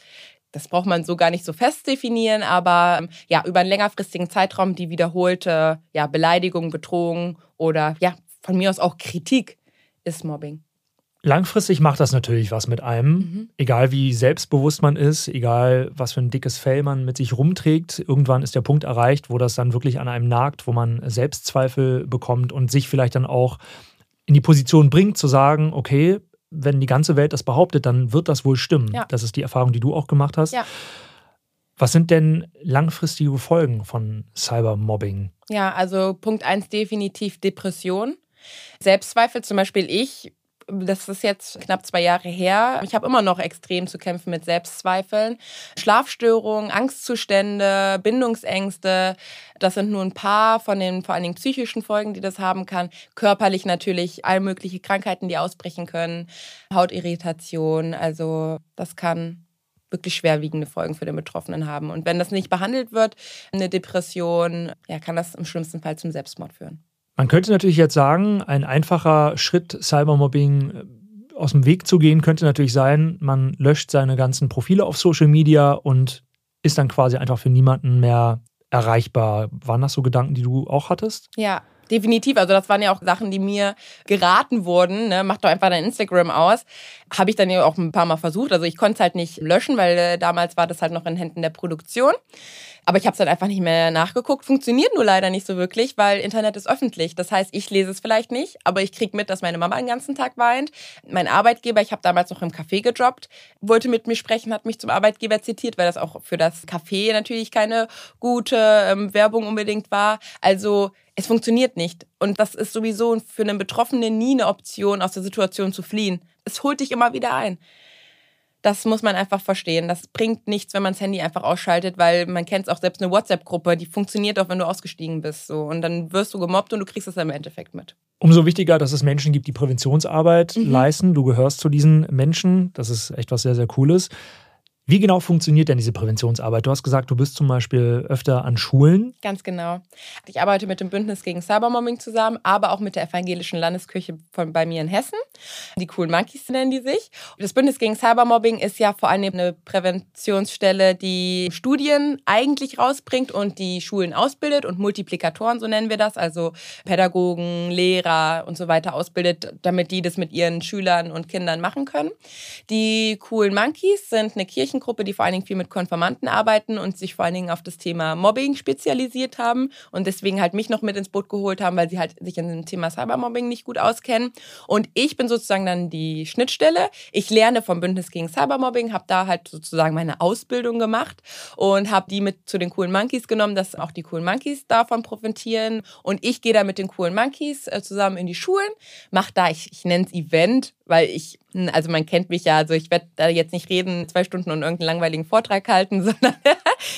das braucht man so gar nicht so fest definieren, aber ähm, ja, über einen längerfristigen Zeitraum die wiederholte ja, Beleidigung, Bedrohung oder ja, von mir aus auch Kritik ist Mobbing. Langfristig macht das natürlich was mit einem, mhm. egal wie selbstbewusst man ist, egal was für ein dickes Fell man mit sich rumträgt. Irgendwann ist der Punkt erreicht, wo das dann wirklich an einem nagt, wo man Selbstzweifel bekommt und sich vielleicht dann auch in die Position bringt, zu sagen, okay, wenn die ganze Welt das behauptet, dann wird das wohl stimmen. Ja. Das ist die Erfahrung, die du auch gemacht hast. Ja. Was sind denn langfristige Folgen von Cybermobbing? Ja, also Punkt 1 definitiv Depression. Selbstzweifel, zum Beispiel ich, das ist jetzt knapp zwei Jahre her. Ich habe immer noch extrem zu kämpfen mit Selbstzweifeln. Schlafstörungen, Angstzustände, Bindungsängste. Das sind nur ein paar von den vor allen Dingen psychischen Folgen, die das haben kann. Körperlich natürlich all mögliche Krankheiten, die ausbrechen können. Hautirritation. Also das kann wirklich schwerwiegende Folgen für den Betroffenen haben. Und wenn das nicht behandelt wird, eine Depression, ja, kann das im schlimmsten Fall zum Selbstmord führen. Man könnte natürlich jetzt sagen, ein einfacher Schritt, Cybermobbing äh, aus dem Weg zu gehen, könnte natürlich sein, man löscht seine ganzen Profile auf Social Media und ist dann quasi einfach für niemanden mehr erreichbar. Waren das so Gedanken, die du auch hattest? Ja, definitiv. Also das waren ja auch Sachen, die mir geraten wurden. Ne? Mach doch einfach dein Instagram aus. Habe ich dann ja auch ein paar Mal versucht. Also ich konnte es halt nicht löschen, weil äh, damals war das halt noch in Händen der Produktion. Aber ich habe es dann einfach nicht mehr nachgeguckt. Funktioniert nur leider nicht so wirklich, weil Internet ist öffentlich. Das heißt, ich lese es vielleicht nicht, aber ich kriege mit, dass meine Mama den ganzen Tag weint. Mein Arbeitgeber, ich habe damals noch im Café gedroppt, wollte mit mir sprechen, hat mich zum Arbeitgeber zitiert, weil das auch für das Café natürlich keine gute ähm, Werbung unbedingt war. Also es funktioniert nicht. Und das ist sowieso für einen Betroffenen nie eine Option, aus der Situation zu fliehen. Es holt dich immer wieder ein. Das muss man einfach verstehen. Das bringt nichts, wenn man das Handy einfach ausschaltet, weil man kennt es auch selbst eine WhatsApp-Gruppe, die funktioniert auch, wenn du ausgestiegen bist. So. Und dann wirst du gemobbt und du kriegst es im Endeffekt mit. Umso wichtiger, dass es Menschen gibt, die Präventionsarbeit mhm. leisten. Du gehörst zu diesen Menschen. Das ist echt was sehr, sehr Cooles. Wie genau funktioniert denn diese Präventionsarbeit? Du hast gesagt, du bist zum Beispiel öfter an Schulen. Ganz genau. Ich arbeite mit dem Bündnis gegen Cybermobbing zusammen, aber auch mit der Evangelischen Landeskirche von bei mir in Hessen. Die Cool Monkeys nennen die sich. Das Bündnis gegen Cybermobbing ist ja vor allem eine Präventionsstelle, die Studien eigentlich rausbringt und die Schulen ausbildet und Multiplikatoren, so nennen wir das, also Pädagogen, Lehrer und so weiter ausbildet, damit die das mit ihren Schülern und Kindern machen können. Die Cool Monkeys sind eine Kirche Kirchengruppe, die vor allen Dingen viel mit Konformanten arbeiten und sich vor allen Dingen auf das Thema Mobbing spezialisiert haben und deswegen halt mich noch mit ins Boot geholt haben, weil sie halt sich in dem Thema Cybermobbing nicht gut auskennen. Und ich bin sozusagen dann die Schnittstelle. Ich lerne vom Bündnis gegen Cybermobbing, habe da halt sozusagen meine Ausbildung gemacht und habe die mit zu den coolen Monkeys genommen, dass auch die coolen Monkeys davon profitieren. Und ich gehe da mit den coolen Monkeys äh, zusammen in die Schulen, mache da, ich, ich nenne es Event, weil ich, also man kennt mich ja, also ich werde da jetzt nicht reden, zwei Stunden und irgendeinen langweiligen Vortrag halten, sondern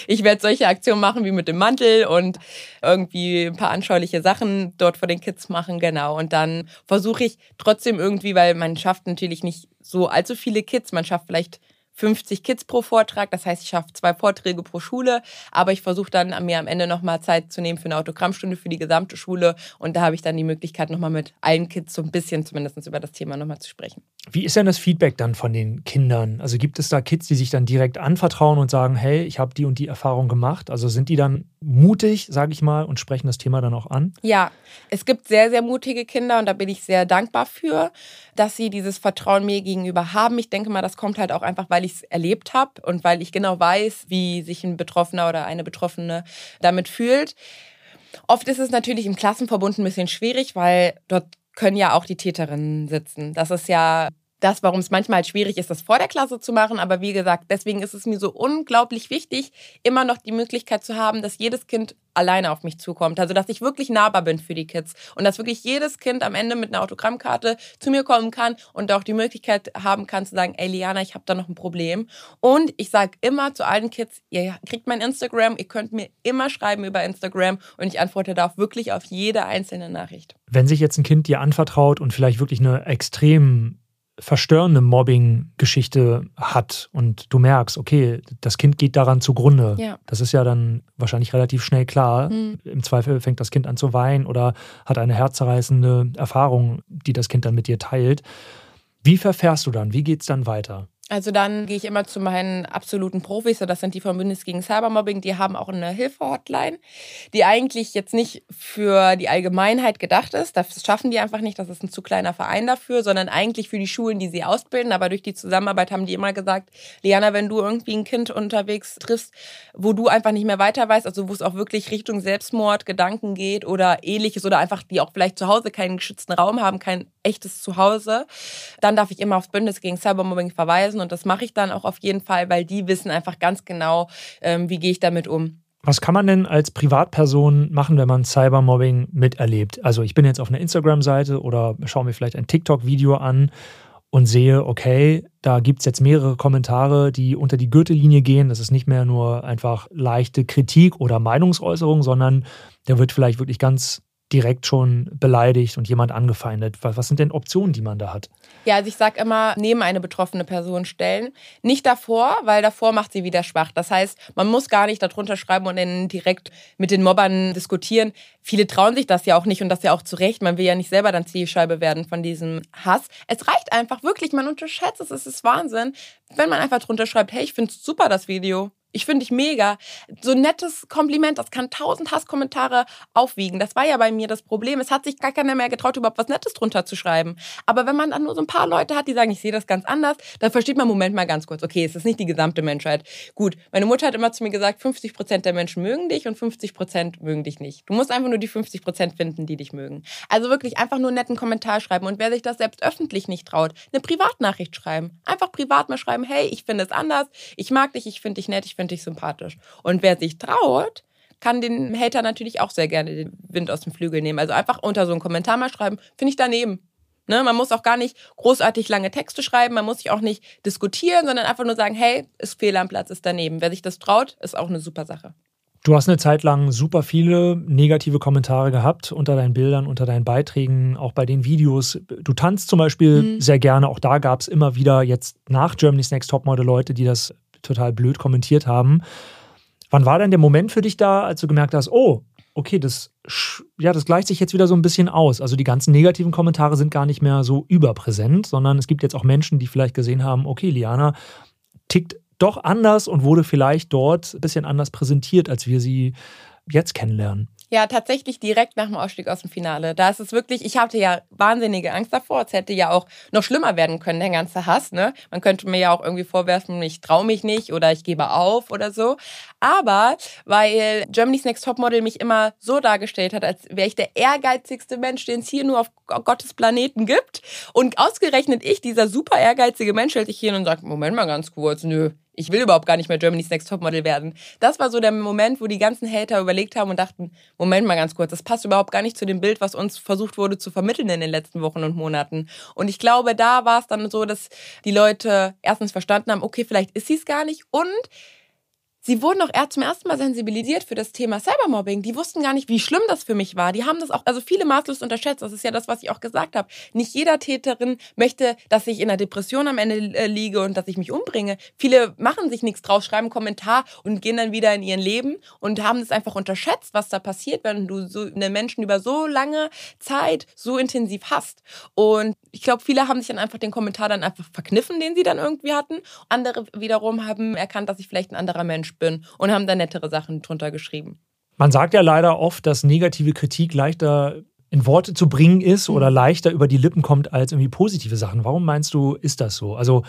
ich werde solche Aktionen machen wie mit dem Mantel und irgendwie ein paar anschauliche Sachen dort vor den Kids machen, genau. Und dann versuche ich trotzdem irgendwie, weil man schafft natürlich nicht so allzu viele Kids, man schafft vielleicht 50 Kids pro Vortrag. Das heißt, ich schaffe zwei Vorträge pro Schule, aber ich versuche dann mir am Ende nochmal Zeit zu nehmen für eine Autogrammstunde für die gesamte Schule. Und da habe ich dann die Möglichkeit, nochmal mit allen Kids so ein bisschen zumindest über das Thema nochmal zu sprechen. Wie ist denn das Feedback dann von den Kindern? Also gibt es da Kids, die sich dann direkt anvertrauen und sagen, hey, ich habe die und die Erfahrung gemacht? Also sind die dann mutig, sage ich mal, und sprechen das Thema dann auch an? Ja, es gibt sehr, sehr mutige Kinder und da bin ich sehr dankbar für, dass sie dieses Vertrauen mir gegenüber haben. Ich denke mal, das kommt halt auch einfach, weil ich es erlebt habe und weil ich genau weiß, wie sich ein Betroffener oder eine Betroffene damit fühlt. Oft ist es natürlich im Klassenverbund ein bisschen schwierig, weil dort können ja auch die Täterinnen sitzen. Das ist ja das, warum es manchmal halt schwierig ist, das vor der Klasse zu machen. Aber wie gesagt, deswegen ist es mir so unglaublich wichtig, immer noch die Möglichkeit zu haben, dass jedes Kind alleine auf mich zukommt. Also, dass ich wirklich nahbar bin für die Kids und dass wirklich jedes Kind am Ende mit einer Autogrammkarte zu mir kommen kann und auch die Möglichkeit haben kann zu sagen, ey Liana, ich habe da noch ein Problem. Und ich sage immer zu allen Kids, ihr kriegt mein Instagram, ihr könnt mir immer schreiben über Instagram und ich antworte da auch wirklich auf jede einzelne Nachricht. Wenn sich jetzt ein Kind dir anvertraut und vielleicht wirklich eine extrem verstörende Mobbing-Geschichte hat und du merkst, okay, das Kind geht daran zugrunde. Ja. Das ist ja dann wahrscheinlich relativ schnell klar. Mhm. Im Zweifel fängt das Kind an zu weinen oder hat eine herzzerreißende Erfahrung, die das Kind dann mit dir teilt. Wie verfährst du dann? Wie geht es dann weiter? Also dann gehe ich immer zu meinen absoluten Profis, das sind die vom Bündnis gegen Cybermobbing, die haben auch eine Hilfe-Hotline, die eigentlich jetzt nicht für die Allgemeinheit gedacht ist. Das schaffen die einfach nicht, das ist ein zu kleiner Verein dafür, sondern eigentlich für die Schulen, die sie ausbilden. Aber durch die Zusammenarbeit haben die immer gesagt, Liana, wenn du irgendwie ein Kind unterwegs triffst, wo du einfach nicht mehr weiter weißt, also wo es auch wirklich Richtung Selbstmord, Gedanken geht oder ähnliches oder einfach die auch vielleicht zu Hause keinen geschützten Raum haben, kein echtes Zuhause, dann darf ich immer aufs Bündnis gegen Cybermobbing verweisen und das mache ich dann auch auf jeden Fall, weil die wissen einfach ganz genau, ähm, wie gehe ich damit um. Was kann man denn als Privatperson machen, wenn man Cybermobbing miterlebt? Also ich bin jetzt auf einer Instagram-Seite oder schaue mir vielleicht ein TikTok-Video an und sehe, okay, da gibt es jetzt mehrere Kommentare, die unter die Gürtellinie gehen. Das ist nicht mehr nur einfach leichte Kritik oder Meinungsäußerung, sondern da wird vielleicht wirklich ganz direkt schon beleidigt und jemand angefeindet. Was, was sind denn Optionen, die man da hat? Ja, also ich sage immer, neben eine betroffene Person stellen. Nicht davor, weil davor macht sie wieder schwach. Das heißt, man muss gar nicht darunter schreiben und dann direkt mit den Mobbern diskutieren. Viele trauen sich das ja auch nicht und das ja auch zu Recht. Man will ja nicht selber dann Zielscheibe werden von diesem Hass. Es reicht einfach wirklich, man unterschätzt es, es ist Wahnsinn, wenn man einfach drunter schreibt, hey, ich finde es super, das Video. Ich finde dich mega. So ein nettes Kompliment, das kann tausend Hasskommentare aufwiegen. Das war ja bei mir das Problem. Es hat sich gar keiner mehr getraut, überhaupt was Nettes drunter zu schreiben. Aber wenn man dann nur so ein paar Leute hat, die sagen, ich sehe das ganz anders, dann versteht man, Moment mal ganz kurz, okay, es ist nicht die gesamte Menschheit. Gut, meine Mutter hat immer zu mir gesagt, 50 Prozent der Menschen mögen dich und 50 Prozent mögen dich nicht. Du musst einfach nur die 50 Prozent finden, die dich mögen. Also wirklich einfach nur einen netten Kommentar schreiben. Und wer sich das selbst öffentlich nicht traut, eine Privatnachricht schreiben. Einfach privat mal schreiben, hey, ich finde es anders, ich mag dich, ich finde dich nett, ich finde dich sympathisch. Und wer sich traut, kann den Hater natürlich auch sehr gerne den Wind aus dem Flügel nehmen. Also einfach unter so einen Kommentar mal schreiben, finde ich daneben. Ne, man muss auch gar nicht großartig lange Texte schreiben, man muss sich auch nicht diskutieren, sondern einfach nur sagen, hey, ist Fehler am Platz, ist daneben. Wer sich das traut, ist auch eine super Sache. Du hast eine Zeit lang super viele negative Kommentare gehabt unter deinen Bildern, unter deinen Beiträgen, auch bei den Videos. Du tanzt zum Beispiel mhm. sehr gerne. Auch da gab es immer wieder jetzt nach Germany's Next Topmodel Leute, die das total blöd kommentiert haben. Wann war denn der Moment für dich da, als du gemerkt hast, oh, okay, das, ja, das gleicht sich jetzt wieder so ein bisschen aus. Also die ganzen negativen Kommentare sind gar nicht mehr so überpräsent, sondern es gibt jetzt auch Menschen, die vielleicht gesehen haben, okay, Liana tickt doch anders und wurde vielleicht dort ein bisschen anders präsentiert, als wir sie jetzt kennenlernen. Ja, tatsächlich direkt nach dem Ausstieg aus dem Finale. Da ist es wirklich, ich hatte ja wahnsinnige Angst davor. Es hätte ja auch noch schlimmer werden können, der ganze Hass. Ne? Man könnte mir ja auch irgendwie vorwerfen, ich traue mich nicht oder ich gebe auf oder so. Aber weil Germany's Next Topmodel mich immer so dargestellt hat, als wäre ich der ehrgeizigste Mensch, den es hier nur auf Gottes Planeten gibt. Und ausgerechnet ich, dieser super ehrgeizige Mensch, stellt sich hier und sagt, Moment mal ganz kurz, nö, ich will überhaupt gar nicht mehr Germany's Next Topmodel werden. Das war so der Moment, wo die ganzen Hater überlegt haben und dachten, Moment mal ganz kurz, das passt überhaupt gar nicht zu dem Bild, was uns versucht wurde zu vermitteln in den letzten Wochen und Monaten. Und ich glaube, da war es dann so, dass die Leute erstens verstanden haben, okay, vielleicht ist sie es gar nicht und sie wurden auch erst zum ersten Mal sensibilisiert für das Thema Cybermobbing. Die wussten gar nicht, wie schlimm das für mich war. Die haben das auch, also viele maßlos unterschätzt. Das ist ja das, was ich auch gesagt habe. Nicht jeder Täterin möchte, dass ich in einer Depression am Ende äh, liege und dass ich mich umbringe. Viele machen sich nichts draus, schreiben einen Kommentar und gehen dann wieder in ihr Leben und haben es einfach unterschätzt, was da passiert, wenn du so einen Menschen über so lange Zeit so intensiv hast. Und ich glaube, viele haben sich dann einfach den Kommentar dann einfach verkniffen, den sie dann irgendwie hatten. Andere wiederum haben erkannt, dass ich vielleicht ein anderer Mensch bin und haben da nettere Sachen drunter geschrieben. Man sagt ja leider oft, dass negative Kritik leichter in Worte zu bringen ist oder mhm. leichter über die Lippen kommt als irgendwie positive Sachen. Warum meinst du, ist das so? Also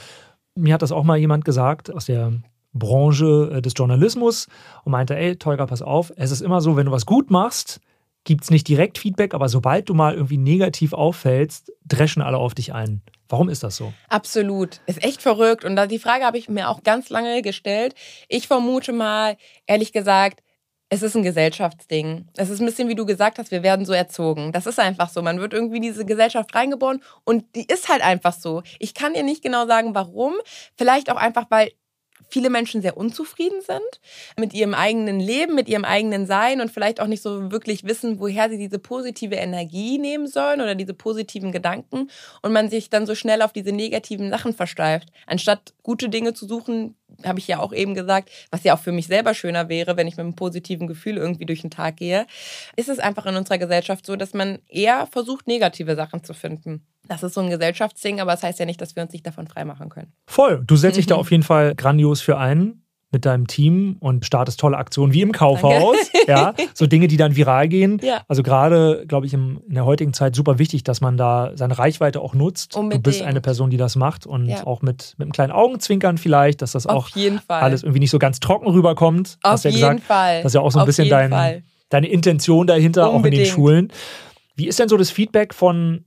mir hat das auch mal jemand gesagt aus der Branche äh, des Journalismus und meinte, ey, Tolga, pass auf, es ist immer so, wenn du was gut machst, gibt es nicht direkt Feedback, aber sobald du mal irgendwie negativ auffällst, dreschen alle auf dich ein. Warum ist das so? Absolut. Ist echt verrückt. Und die Frage habe ich mir auch ganz lange gestellt. Ich vermute mal, ehrlich gesagt, es ist ein Gesellschaftsding. Es ist ein bisschen, wie du gesagt hast, wir werden so erzogen. Das ist einfach so. Man wird irgendwie in diese Gesellschaft reingeboren und die ist halt einfach so. Ich kann dir nicht genau sagen, warum. Vielleicht auch einfach, weil viele Menschen sehr unzufrieden sind mit ihrem eigenen Leben, mit ihrem eigenen Sein und vielleicht auch nicht so wirklich wissen, woher sie diese positive Energie nehmen sollen oder diese positiven Gedanken und man sich dann so schnell auf diese negativen Sachen versteift, anstatt gute Dinge zu suchen, habe ich ja auch eben gesagt, was ja auch für mich selber schöner wäre, wenn ich mit einem positiven Gefühl irgendwie durch den Tag gehe, ist es einfach in unserer Gesellschaft so, dass man eher versucht, negative Sachen zu finden. Das ist so ein Gesellschaftsding, aber das heißt ja nicht, dass wir uns nicht davon freimachen können. Voll. Du setzt dich da mhm. auf jeden Fall grandios für ein mit deinem Team und startest tolle Aktionen wie im Kaufhaus. Ja, so Dinge, die dann viral gehen. Ja. Also gerade, glaube ich, in der heutigen Zeit super wichtig, dass man da seine Reichweite auch nutzt. Unbedingt. Du bist eine Person, die das macht und ja. auch mit, mit einem kleinen Augenzwinkern vielleicht, dass das auch alles irgendwie nicht so ganz trocken rüberkommt. Auf jeden gesagt, Fall. Das ist ja auch so ein Auf bisschen dein, deine Intention dahinter, Unbedingt. auch in den Schulen. Wie ist denn so das Feedback von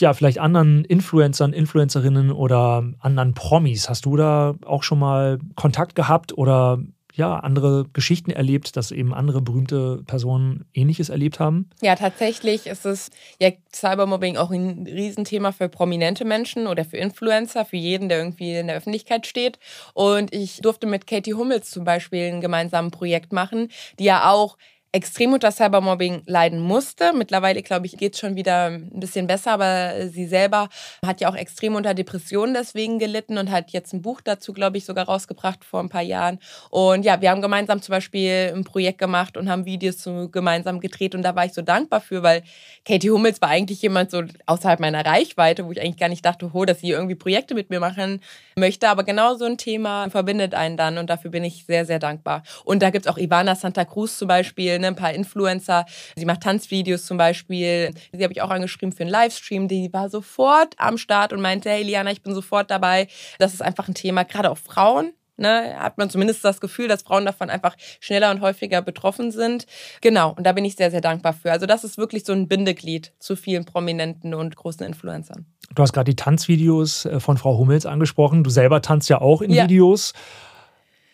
ja, vielleicht anderen Influencern, Influencerinnen oder anderen Promis. Hast du da auch schon mal Kontakt gehabt oder ja, andere Geschichten erlebt, dass eben andere berühmte Personen Ähnliches erlebt haben? Ja, tatsächlich ist es ja Cybermobbing auch ein Riesenthema für prominente Menschen oder für Influencer, für jeden, der irgendwie in der Öffentlichkeit steht. Und ich durfte mit Katie Hummels zum Beispiel ein gemeinsames Projekt machen, die ja auch extrem unter Cybermobbing leiden musste. Mittlerweile, glaube ich, geht es schon wieder ein bisschen besser, aber sie selber hat ja auch extrem unter Depressionen deswegen gelitten und hat jetzt ein Buch dazu, glaube ich, sogar rausgebracht vor ein paar Jahren. Und ja, wir haben gemeinsam zum Beispiel ein Projekt gemacht und haben Videos zu, gemeinsam gedreht und da war ich so dankbar für, weil Katie Hummels war eigentlich jemand so außerhalb meiner Reichweite, wo ich eigentlich gar nicht dachte, oh, dass sie irgendwie Projekte mit mir machen möchte. Aber genau so ein Thema verbindet einen dann und dafür bin ich sehr, sehr dankbar. Und da gibt es auch Ivana Santa Cruz zum Beispiel, ne, ein paar Influencer. Sie macht Tanzvideos zum Beispiel. Sie habe ich auch angeschrieben für einen Livestream. Die war sofort am Start und meinte, hey Liana, ich bin sofort dabei. Das ist einfach ein Thema, gerade auch Frauen. Ne, hat man zumindest das Gefühl, dass Frauen davon einfach schneller und häufiger betroffen sind. Genau, und da bin ich sehr, sehr dankbar für. Also das ist wirklich so ein Bindeglied zu vielen prominenten und großen Influencern. Du hast gerade die Tanzvideos äh, von Frau Hummels angesprochen. Du selber tanzt ja auch in ja. Videos.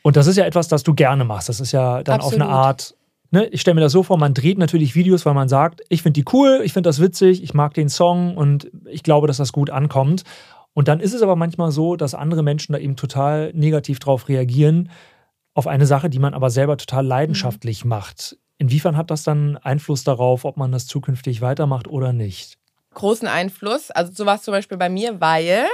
Und das ist ja etwas, das du gerne machst. Das ist ja dann Absolut. auf eine Art ne, ich stelle mir das so vor, man dreht natürlich Videos, weil man sagt, ich finde die cool, ich finde das witzig, ich mag den Song und ich glaube, dass das gut ankommt. Und dann ist es aber manchmal so, dass andere Menschen da eben total negativ drauf reagieren, auf eine Sache, die man aber selber total leidenschaftlich mhm. macht. Inwiefern hat das dann Einfluss darauf, ob man das zukünftig weitermacht oder nicht? Großen Einfluss. Also so war es zum Beispiel bei mir, weil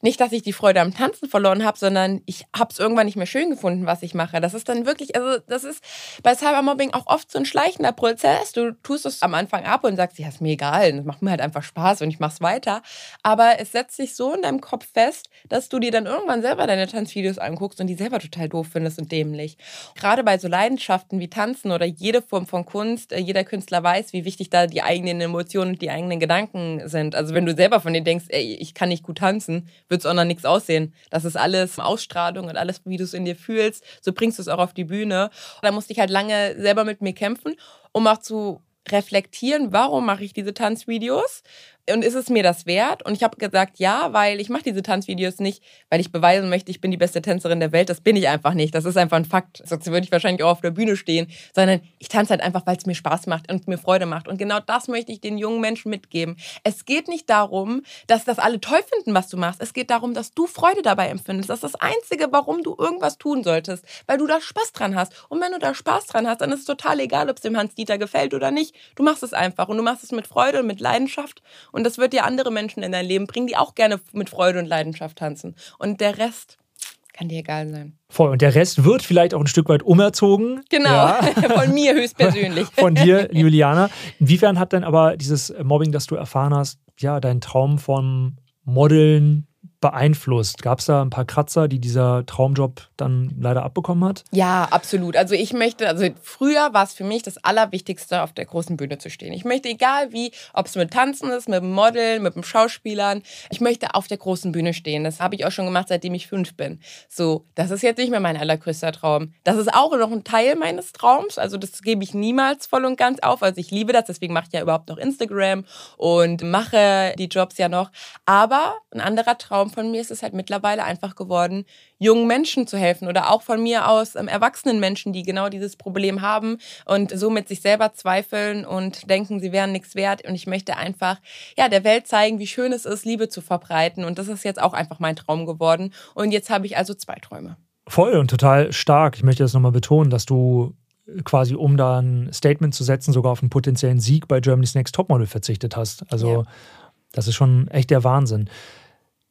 nicht, dass ich die Freude am Tanzen verloren habe, sondern ich habe es irgendwann nicht mehr schön gefunden, was ich mache. Das ist dann wirklich, also das ist bei Cybermobbing auch oft so ein schleichender Prozess. Du tust es am Anfang ab und sagst, ja, ist mir egal, das macht mir halt einfach Spaß und ich mache es weiter. Aber es setzt sich so in deinem Kopf fest, dass du dir dann irgendwann selber deine Tanzvideos anguckst und die selber total doof findest und dämlich. Gerade bei so Leidenschaften wie Tanzen oder jede Form von Kunst, äh, jeder Künstler weiß, wie wichtig da die eigenen Emotionen und die eigenen Gedanken sind. Also wenn du selber von dir denkst, ey, ich kann nicht gut tanzen, wird es noch nichts aussehen. Das ist alles Ausstrahlung und alles, wie du es in dir fühlst. So bringst du es auch auf die Bühne. Da musste ich halt lange selber mit mir kämpfen, um auch zu reflektieren, warum mache ich diese Tanzvideos und ist es mir das wert? Und ich habe gesagt, ja, weil ich mache diese Tanzvideos nicht, weil ich beweisen möchte, ich bin die beste Tänzerin der Welt. Das bin ich einfach nicht. Das ist einfach ein Fakt. Sonst würde ich wahrscheinlich auch auf der Bühne stehen. Sondern ich tanze halt einfach, weil es mir Spaß macht und mir Freude macht. Und genau das möchte ich den jungen Menschen mitgeben. Es geht nicht darum, dass das alle toll finden, was du machst. Es geht darum, dass du Freude dabei empfindest. Das ist das Einzige, warum du irgendwas tun solltest. Weil du da Spaß dran hast. Und wenn du da Spaß dran hast, dann ist es total egal, ob es dem Hans-Dieter gefällt oder nicht. Du machst es einfach. Und du machst es mit Freude und mit Leidenschaft. Und das wird dir andere Menschen in dein Leben bringen, die auch gerne mit Freude und Leidenschaft tanzen. Und der Rest kann dir egal sein. Voll. Und der Rest wird vielleicht auch ein Stück weit umerzogen. Genau, ja. von mir höchstpersönlich. von dir, Juliana. Inwiefern hat denn aber dieses Mobbing, das du erfahren hast, ja, dein Traum vom Modeln, beeinflusst? Gab es da ein paar Kratzer, die dieser Traumjob dann leider abbekommen hat? Ja, absolut. Also ich möchte, also früher war es für mich das Allerwichtigste, auf der großen Bühne zu stehen. Ich möchte, egal wie, ob es mit Tanzen ist, mit dem Model, mit dem Schauspielern, ich möchte auf der großen Bühne stehen. Das habe ich auch schon gemacht, seitdem ich fünf bin. So, das ist jetzt nicht mehr mein allergrößter Traum. Das ist auch noch ein Teil meines Traums. Also das gebe ich niemals voll und ganz auf. Also ich liebe das, deswegen mache ich ja überhaupt noch Instagram und mache die Jobs ja noch. Aber ein anderer Traum von mir ist es halt mittlerweile einfach geworden, jungen Menschen zu helfen oder auch von mir aus ähm, erwachsenen Menschen, die genau dieses Problem haben und somit sich selber zweifeln und denken, sie wären nichts wert. Und ich möchte einfach ja der Welt zeigen, wie schön es ist, Liebe zu verbreiten. Und das ist jetzt auch einfach mein Traum geworden. Und jetzt habe ich also zwei Träume. Voll und total stark. Ich möchte das nochmal betonen, dass du quasi, um da ein Statement zu setzen, sogar auf einen potenziellen Sieg bei Germany's Next Topmodel verzichtet hast. Also ja. das ist schon echt der Wahnsinn.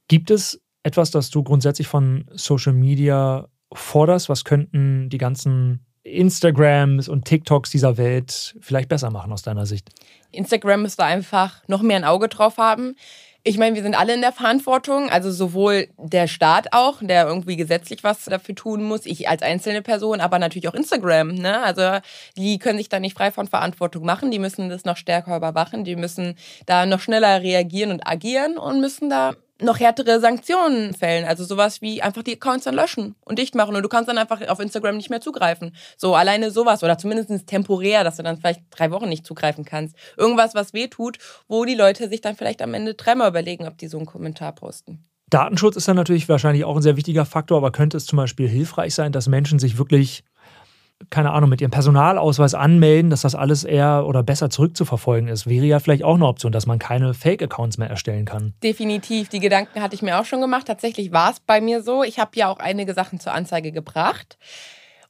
Gibt es etwas, das du grundsätzlich von Social Media forderst? Was könnten die ganzen Instagrams und TikToks dieser Welt vielleicht besser machen aus deiner Sicht? Instagram müsste einfach noch mehr ein Auge drauf haben. Ich meine, wir sind alle in der Verantwortung, also sowohl der Staat auch, der irgendwie gesetzlich was dafür tun muss, ich als einzelne Person, aber natürlich auch Instagram. Ne? Also die können sich da nicht frei von Verantwortung machen, die müssen das noch stärker überwachen, die müssen da noch schneller reagieren und agieren und müssen da noch härtere Sanktionen fällen. Also sowas wie einfach die Accounts dann löschen und dicht machen und du kannst dann einfach auf Instagram nicht mehr zugreifen. So alleine sowas oder zumindest temporär, dass du dann vielleicht drei Wochen nicht zugreifen kannst. Irgendwas, was weh tut, wo die Leute sich dann vielleicht am Ende dreimal überlegen, ob die so einen Kommentar posten. Datenschutz ist dann natürlich wahrscheinlich auch ein sehr wichtiger Faktor, aber könnte es zum Beispiel hilfreich sein, dass Menschen sich wirklich keine Ahnung, mit ihrem Personalausweis anmelden, dass das alles eher oder besser zurückzuverfolgen ist, wäre ja vielleicht auch eine Option, dass man keine Fake-Accounts mehr erstellen kann. Definitiv. Die Gedanken hatte ich mir auch schon gemacht. Tatsächlich war es bei mir so. Ich habe ja auch einige Sachen zur Anzeige gebracht.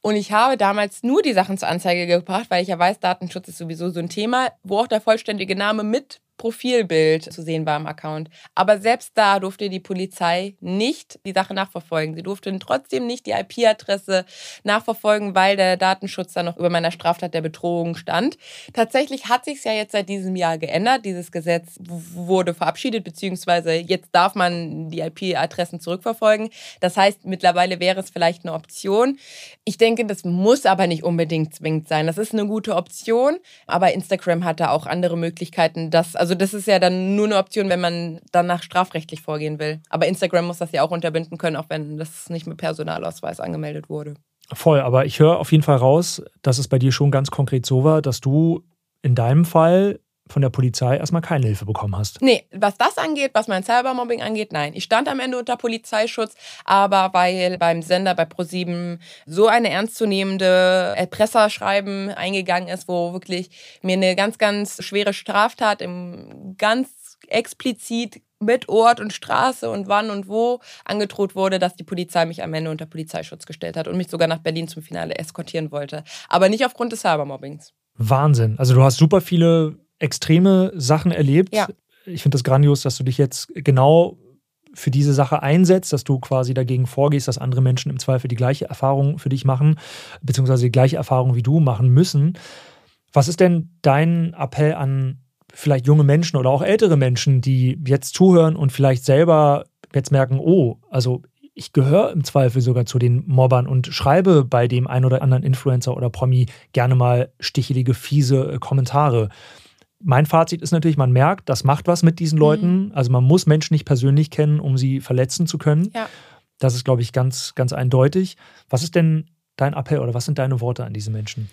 Und ich habe damals nur die Sachen zur Anzeige gebracht, weil ich ja weiß, Datenschutz ist sowieso so ein Thema, wo auch der vollständige Name mit Profilbild zu sehen war im Account. Aber selbst da durfte die Polizei nicht die Sache nachverfolgen. Sie durften trotzdem nicht die IP-Adresse nachverfolgen, weil der Datenschutz dann noch über meiner Straftat der Bedrohung stand. Tatsächlich hat sich ja jetzt seit diesem Jahr geändert. Dieses Gesetz wurde verabschiedet, beziehungsweise jetzt darf man die IP-Adressen zurückverfolgen. Das heißt, mittlerweile wäre es vielleicht eine Option. Ich denke, das muss aber nicht unbedingt zwingend sein. Das ist eine gute Option, aber Instagram hat da auch andere Möglichkeiten, das also also das ist ja dann nur eine Option, wenn man danach strafrechtlich vorgehen will. Aber Instagram muss das ja auch unterbinden können, auch wenn das nicht mit Personalausweis angemeldet wurde. Voll, aber ich höre auf jeden Fall raus, dass es bei dir schon ganz konkret so war, dass du in deinem Fall von der Polizei erstmal keine Hilfe bekommen hast. Nee, was das angeht, was mein Cybermobbing angeht, nein. Ich stand am Ende unter Polizeischutz, aber weil beim Sender bei ProSieben so eine ernstzunehmende Erpresserschreiben eingegangen ist, wo wirklich mir eine ganz, ganz schwere Straftat im ganz explizit mit Ort und Straße und wann und wo angedroht wurde, dass die Polizei mich am Ende unter Polizeischutz gestellt hat und mich sogar nach Berlin zum Finale eskortieren wollte. Aber nicht aufgrund des Cybermobbings. Wahnsinn. Also du hast super viele extreme Sachen erlebt. Ja. Ich finde das grandios, dass du dich jetzt genau für diese Sache einsetzt, dass du quasi dagegen vorgehst, dass andere Menschen im Zweifel die gleiche Erfahrung für dich machen, beziehungsweise die gleiche Erfahrung wie du machen müssen. Was ist denn dein Appell an vielleicht junge Menschen oder auch ältere Menschen, die jetzt zuhören und vielleicht selber jetzt merken, oh, also ich gehöre im Zweifel sogar zu den Mobbern und schreibe bei dem einen oder anderen Influencer oder Promi gerne mal stichelige, fiese Kommentare mein Fazit ist natürlich, man merkt, das macht was mit diesen mhm. Leuten. Mhm. Also man muss Menschen nicht persönlich kennen, um sie verletzen zu können. Ja. Das ist, glaube ich, ganz, ganz eindeutig. Was ist denn dein Appell oder was sind deine Worte an diese Menschen?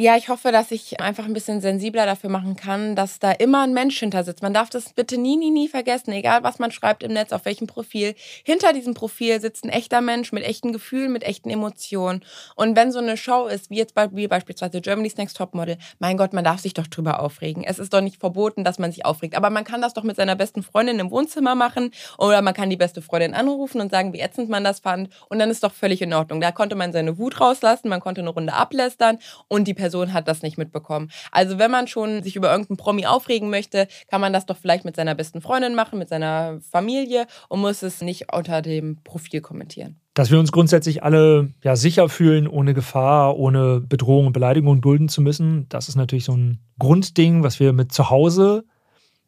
Ja, ich hoffe, dass ich einfach ein bisschen sensibler dafür machen kann, dass da immer ein Mensch hinter sitzt. Man darf das bitte nie, nie, nie vergessen, egal was man schreibt im Netz, auf welchem Profil. Hinter diesem Profil sitzt ein echter Mensch mit echten Gefühlen, mit echten Emotionen. Und wenn so eine Show ist, wie jetzt bei, wie beispielsweise Germany's Next Topmodel, mein Gott, man darf sich doch drüber aufregen. Es ist doch nicht verboten, dass man sich aufregt. Aber man kann das doch mit seiner besten Freundin im Wohnzimmer machen oder man kann die beste Freundin anrufen und sagen, wie ätzend man das fand. Und dann ist doch völlig in Ordnung. Da konnte man seine Wut rauslassen, man konnte eine Runde ablästern und die Person Person hat das nicht mitbekommen. Also wenn man schon sich über irgendeinen Promi aufregen möchte, kann man das doch vielleicht mit seiner besten Freundin machen, mit seiner Familie und muss es nicht unter dem Profil kommentieren. Dass wir uns grundsätzlich alle ja, sicher fühlen, ohne Gefahr, ohne Bedrohung und Beleidigung dulden zu müssen, das ist natürlich so ein Grundding, was wir mit zu Hause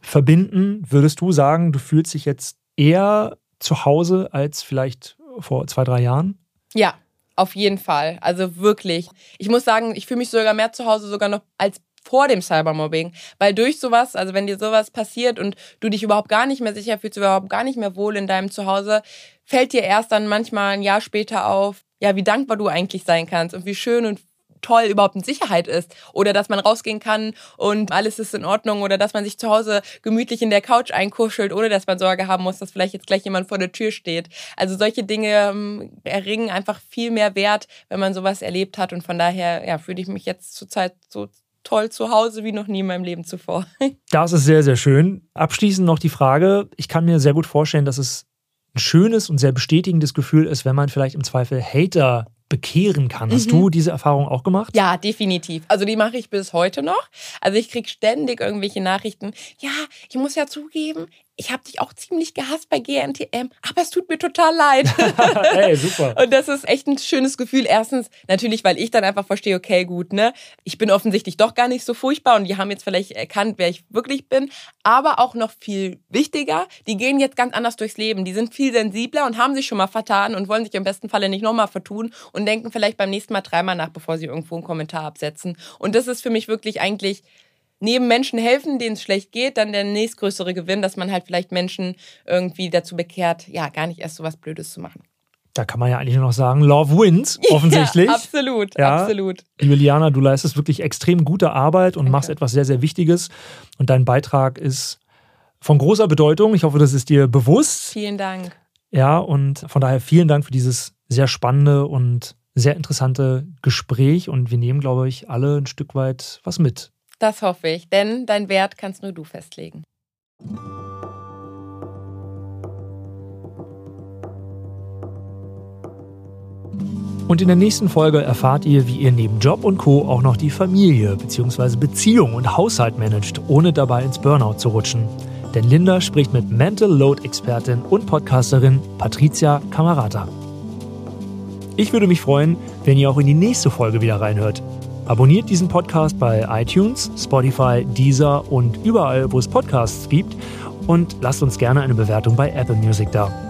verbinden. Würdest du sagen, du fühlst dich jetzt eher zu Hause als vielleicht vor zwei, drei Jahren? Ja, auf jeden Fall. Also wirklich. Ich muss sagen, ich fühle mich sogar mehr zu Hause sogar noch als vor dem Cybermobbing. Weil durch sowas, also wenn dir sowas passiert und du dich überhaupt gar nicht mehr sicher fühlst, überhaupt gar nicht mehr wohl in deinem Zuhause, fällt dir erst dann manchmal ein Jahr später auf, ja, wie dankbar du eigentlich sein kannst und wie schön und toll überhaupt in Sicherheit ist oder dass man rausgehen kann und alles ist in Ordnung oder dass man sich zu Hause gemütlich in der Couch einkuschelt, ohne dass man Sorge haben muss, dass vielleicht jetzt gleich jemand vor der Tür steht. Also solche Dinge ähm, erringen einfach viel mehr Wert, wenn man sowas erlebt hat und von daher ja, fühle ich mich jetzt zurzeit so toll zu Hause wie noch nie in meinem Leben zuvor. Das ist sehr, sehr schön. Abschließend noch die Frage, ich kann mir sehr gut vorstellen, dass es ein schönes und sehr bestätigendes Gefühl ist, wenn man vielleicht im Zweifel Hater bekehren kann. Hast mhm. du diese Erfahrung auch gemacht? Ja, definitiv. Also die mache ich bis heute noch. Also ich kriege ständig irgendwelche Nachrichten. Ja, ich muss ja zugeben, ich habe dich auch ziemlich gehasst bei GNTM, aber es tut mir total leid. hey, super. Und das ist echt ein schönes Gefühl. Erstens natürlich, weil ich dann einfach verstehe, okay, gut, ne, ich bin offensichtlich doch gar nicht so furchtbar und die haben jetzt vielleicht erkannt, wer ich wirklich bin. Aber auch noch viel wichtiger, die gehen jetzt ganz anders durchs Leben. Die sind viel sensibler und haben sich schon mal vertan und wollen sich im besten Falle nicht nochmal vertun und denken vielleicht beim nächsten Mal dreimal nach, bevor sie irgendwo einen Kommentar absetzen. Und das ist für mich wirklich eigentlich neben Menschen helfen, denen es schlecht geht, dann der nächstgrößere Gewinn, dass man halt vielleicht Menschen irgendwie dazu bekehrt, ja, gar nicht erst so was Blödes zu machen. Da kann man ja eigentlich nur noch sagen, Love wins, offensichtlich. Ja, absolut, ja. absolut. Liebe Liana, du leistest wirklich extrem gute Arbeit und Danke. machst etwas sehr, sehr Wichtiges. Und dein Beitrag ist von großer Bedeutung. Ich hoffe, das ist dir bewusst. Vielen Dank. Ja, und von daher vielen Dank für dieses sehr spannende und sehr interessante Gespräch. Und wir nehmen, glaube ich, alle ein Stück weit was mit. Das hoffe ich, denn dein Wert kannst nur du festlegen. Und in der nächsten Folge erfahrt ihr, wie ihr neben Job und Co. auch noch die Familie bzw. Beziehung und Haushalt managt, ohne dabei ins Burnout zu rutschen. Denn Linda spricht mit Mental Load Expertin und Podcasterin Patricia Camarata. Ich würde mich freuen, wenn ihr auch in die nächste Folge wieder reinhört. Abonniert diesen Podcast bei iTunes, Spotify, Deezer und überall, wo es Podcasts gibt und lasst uns gerne eine Bewertung bei Apple Music da.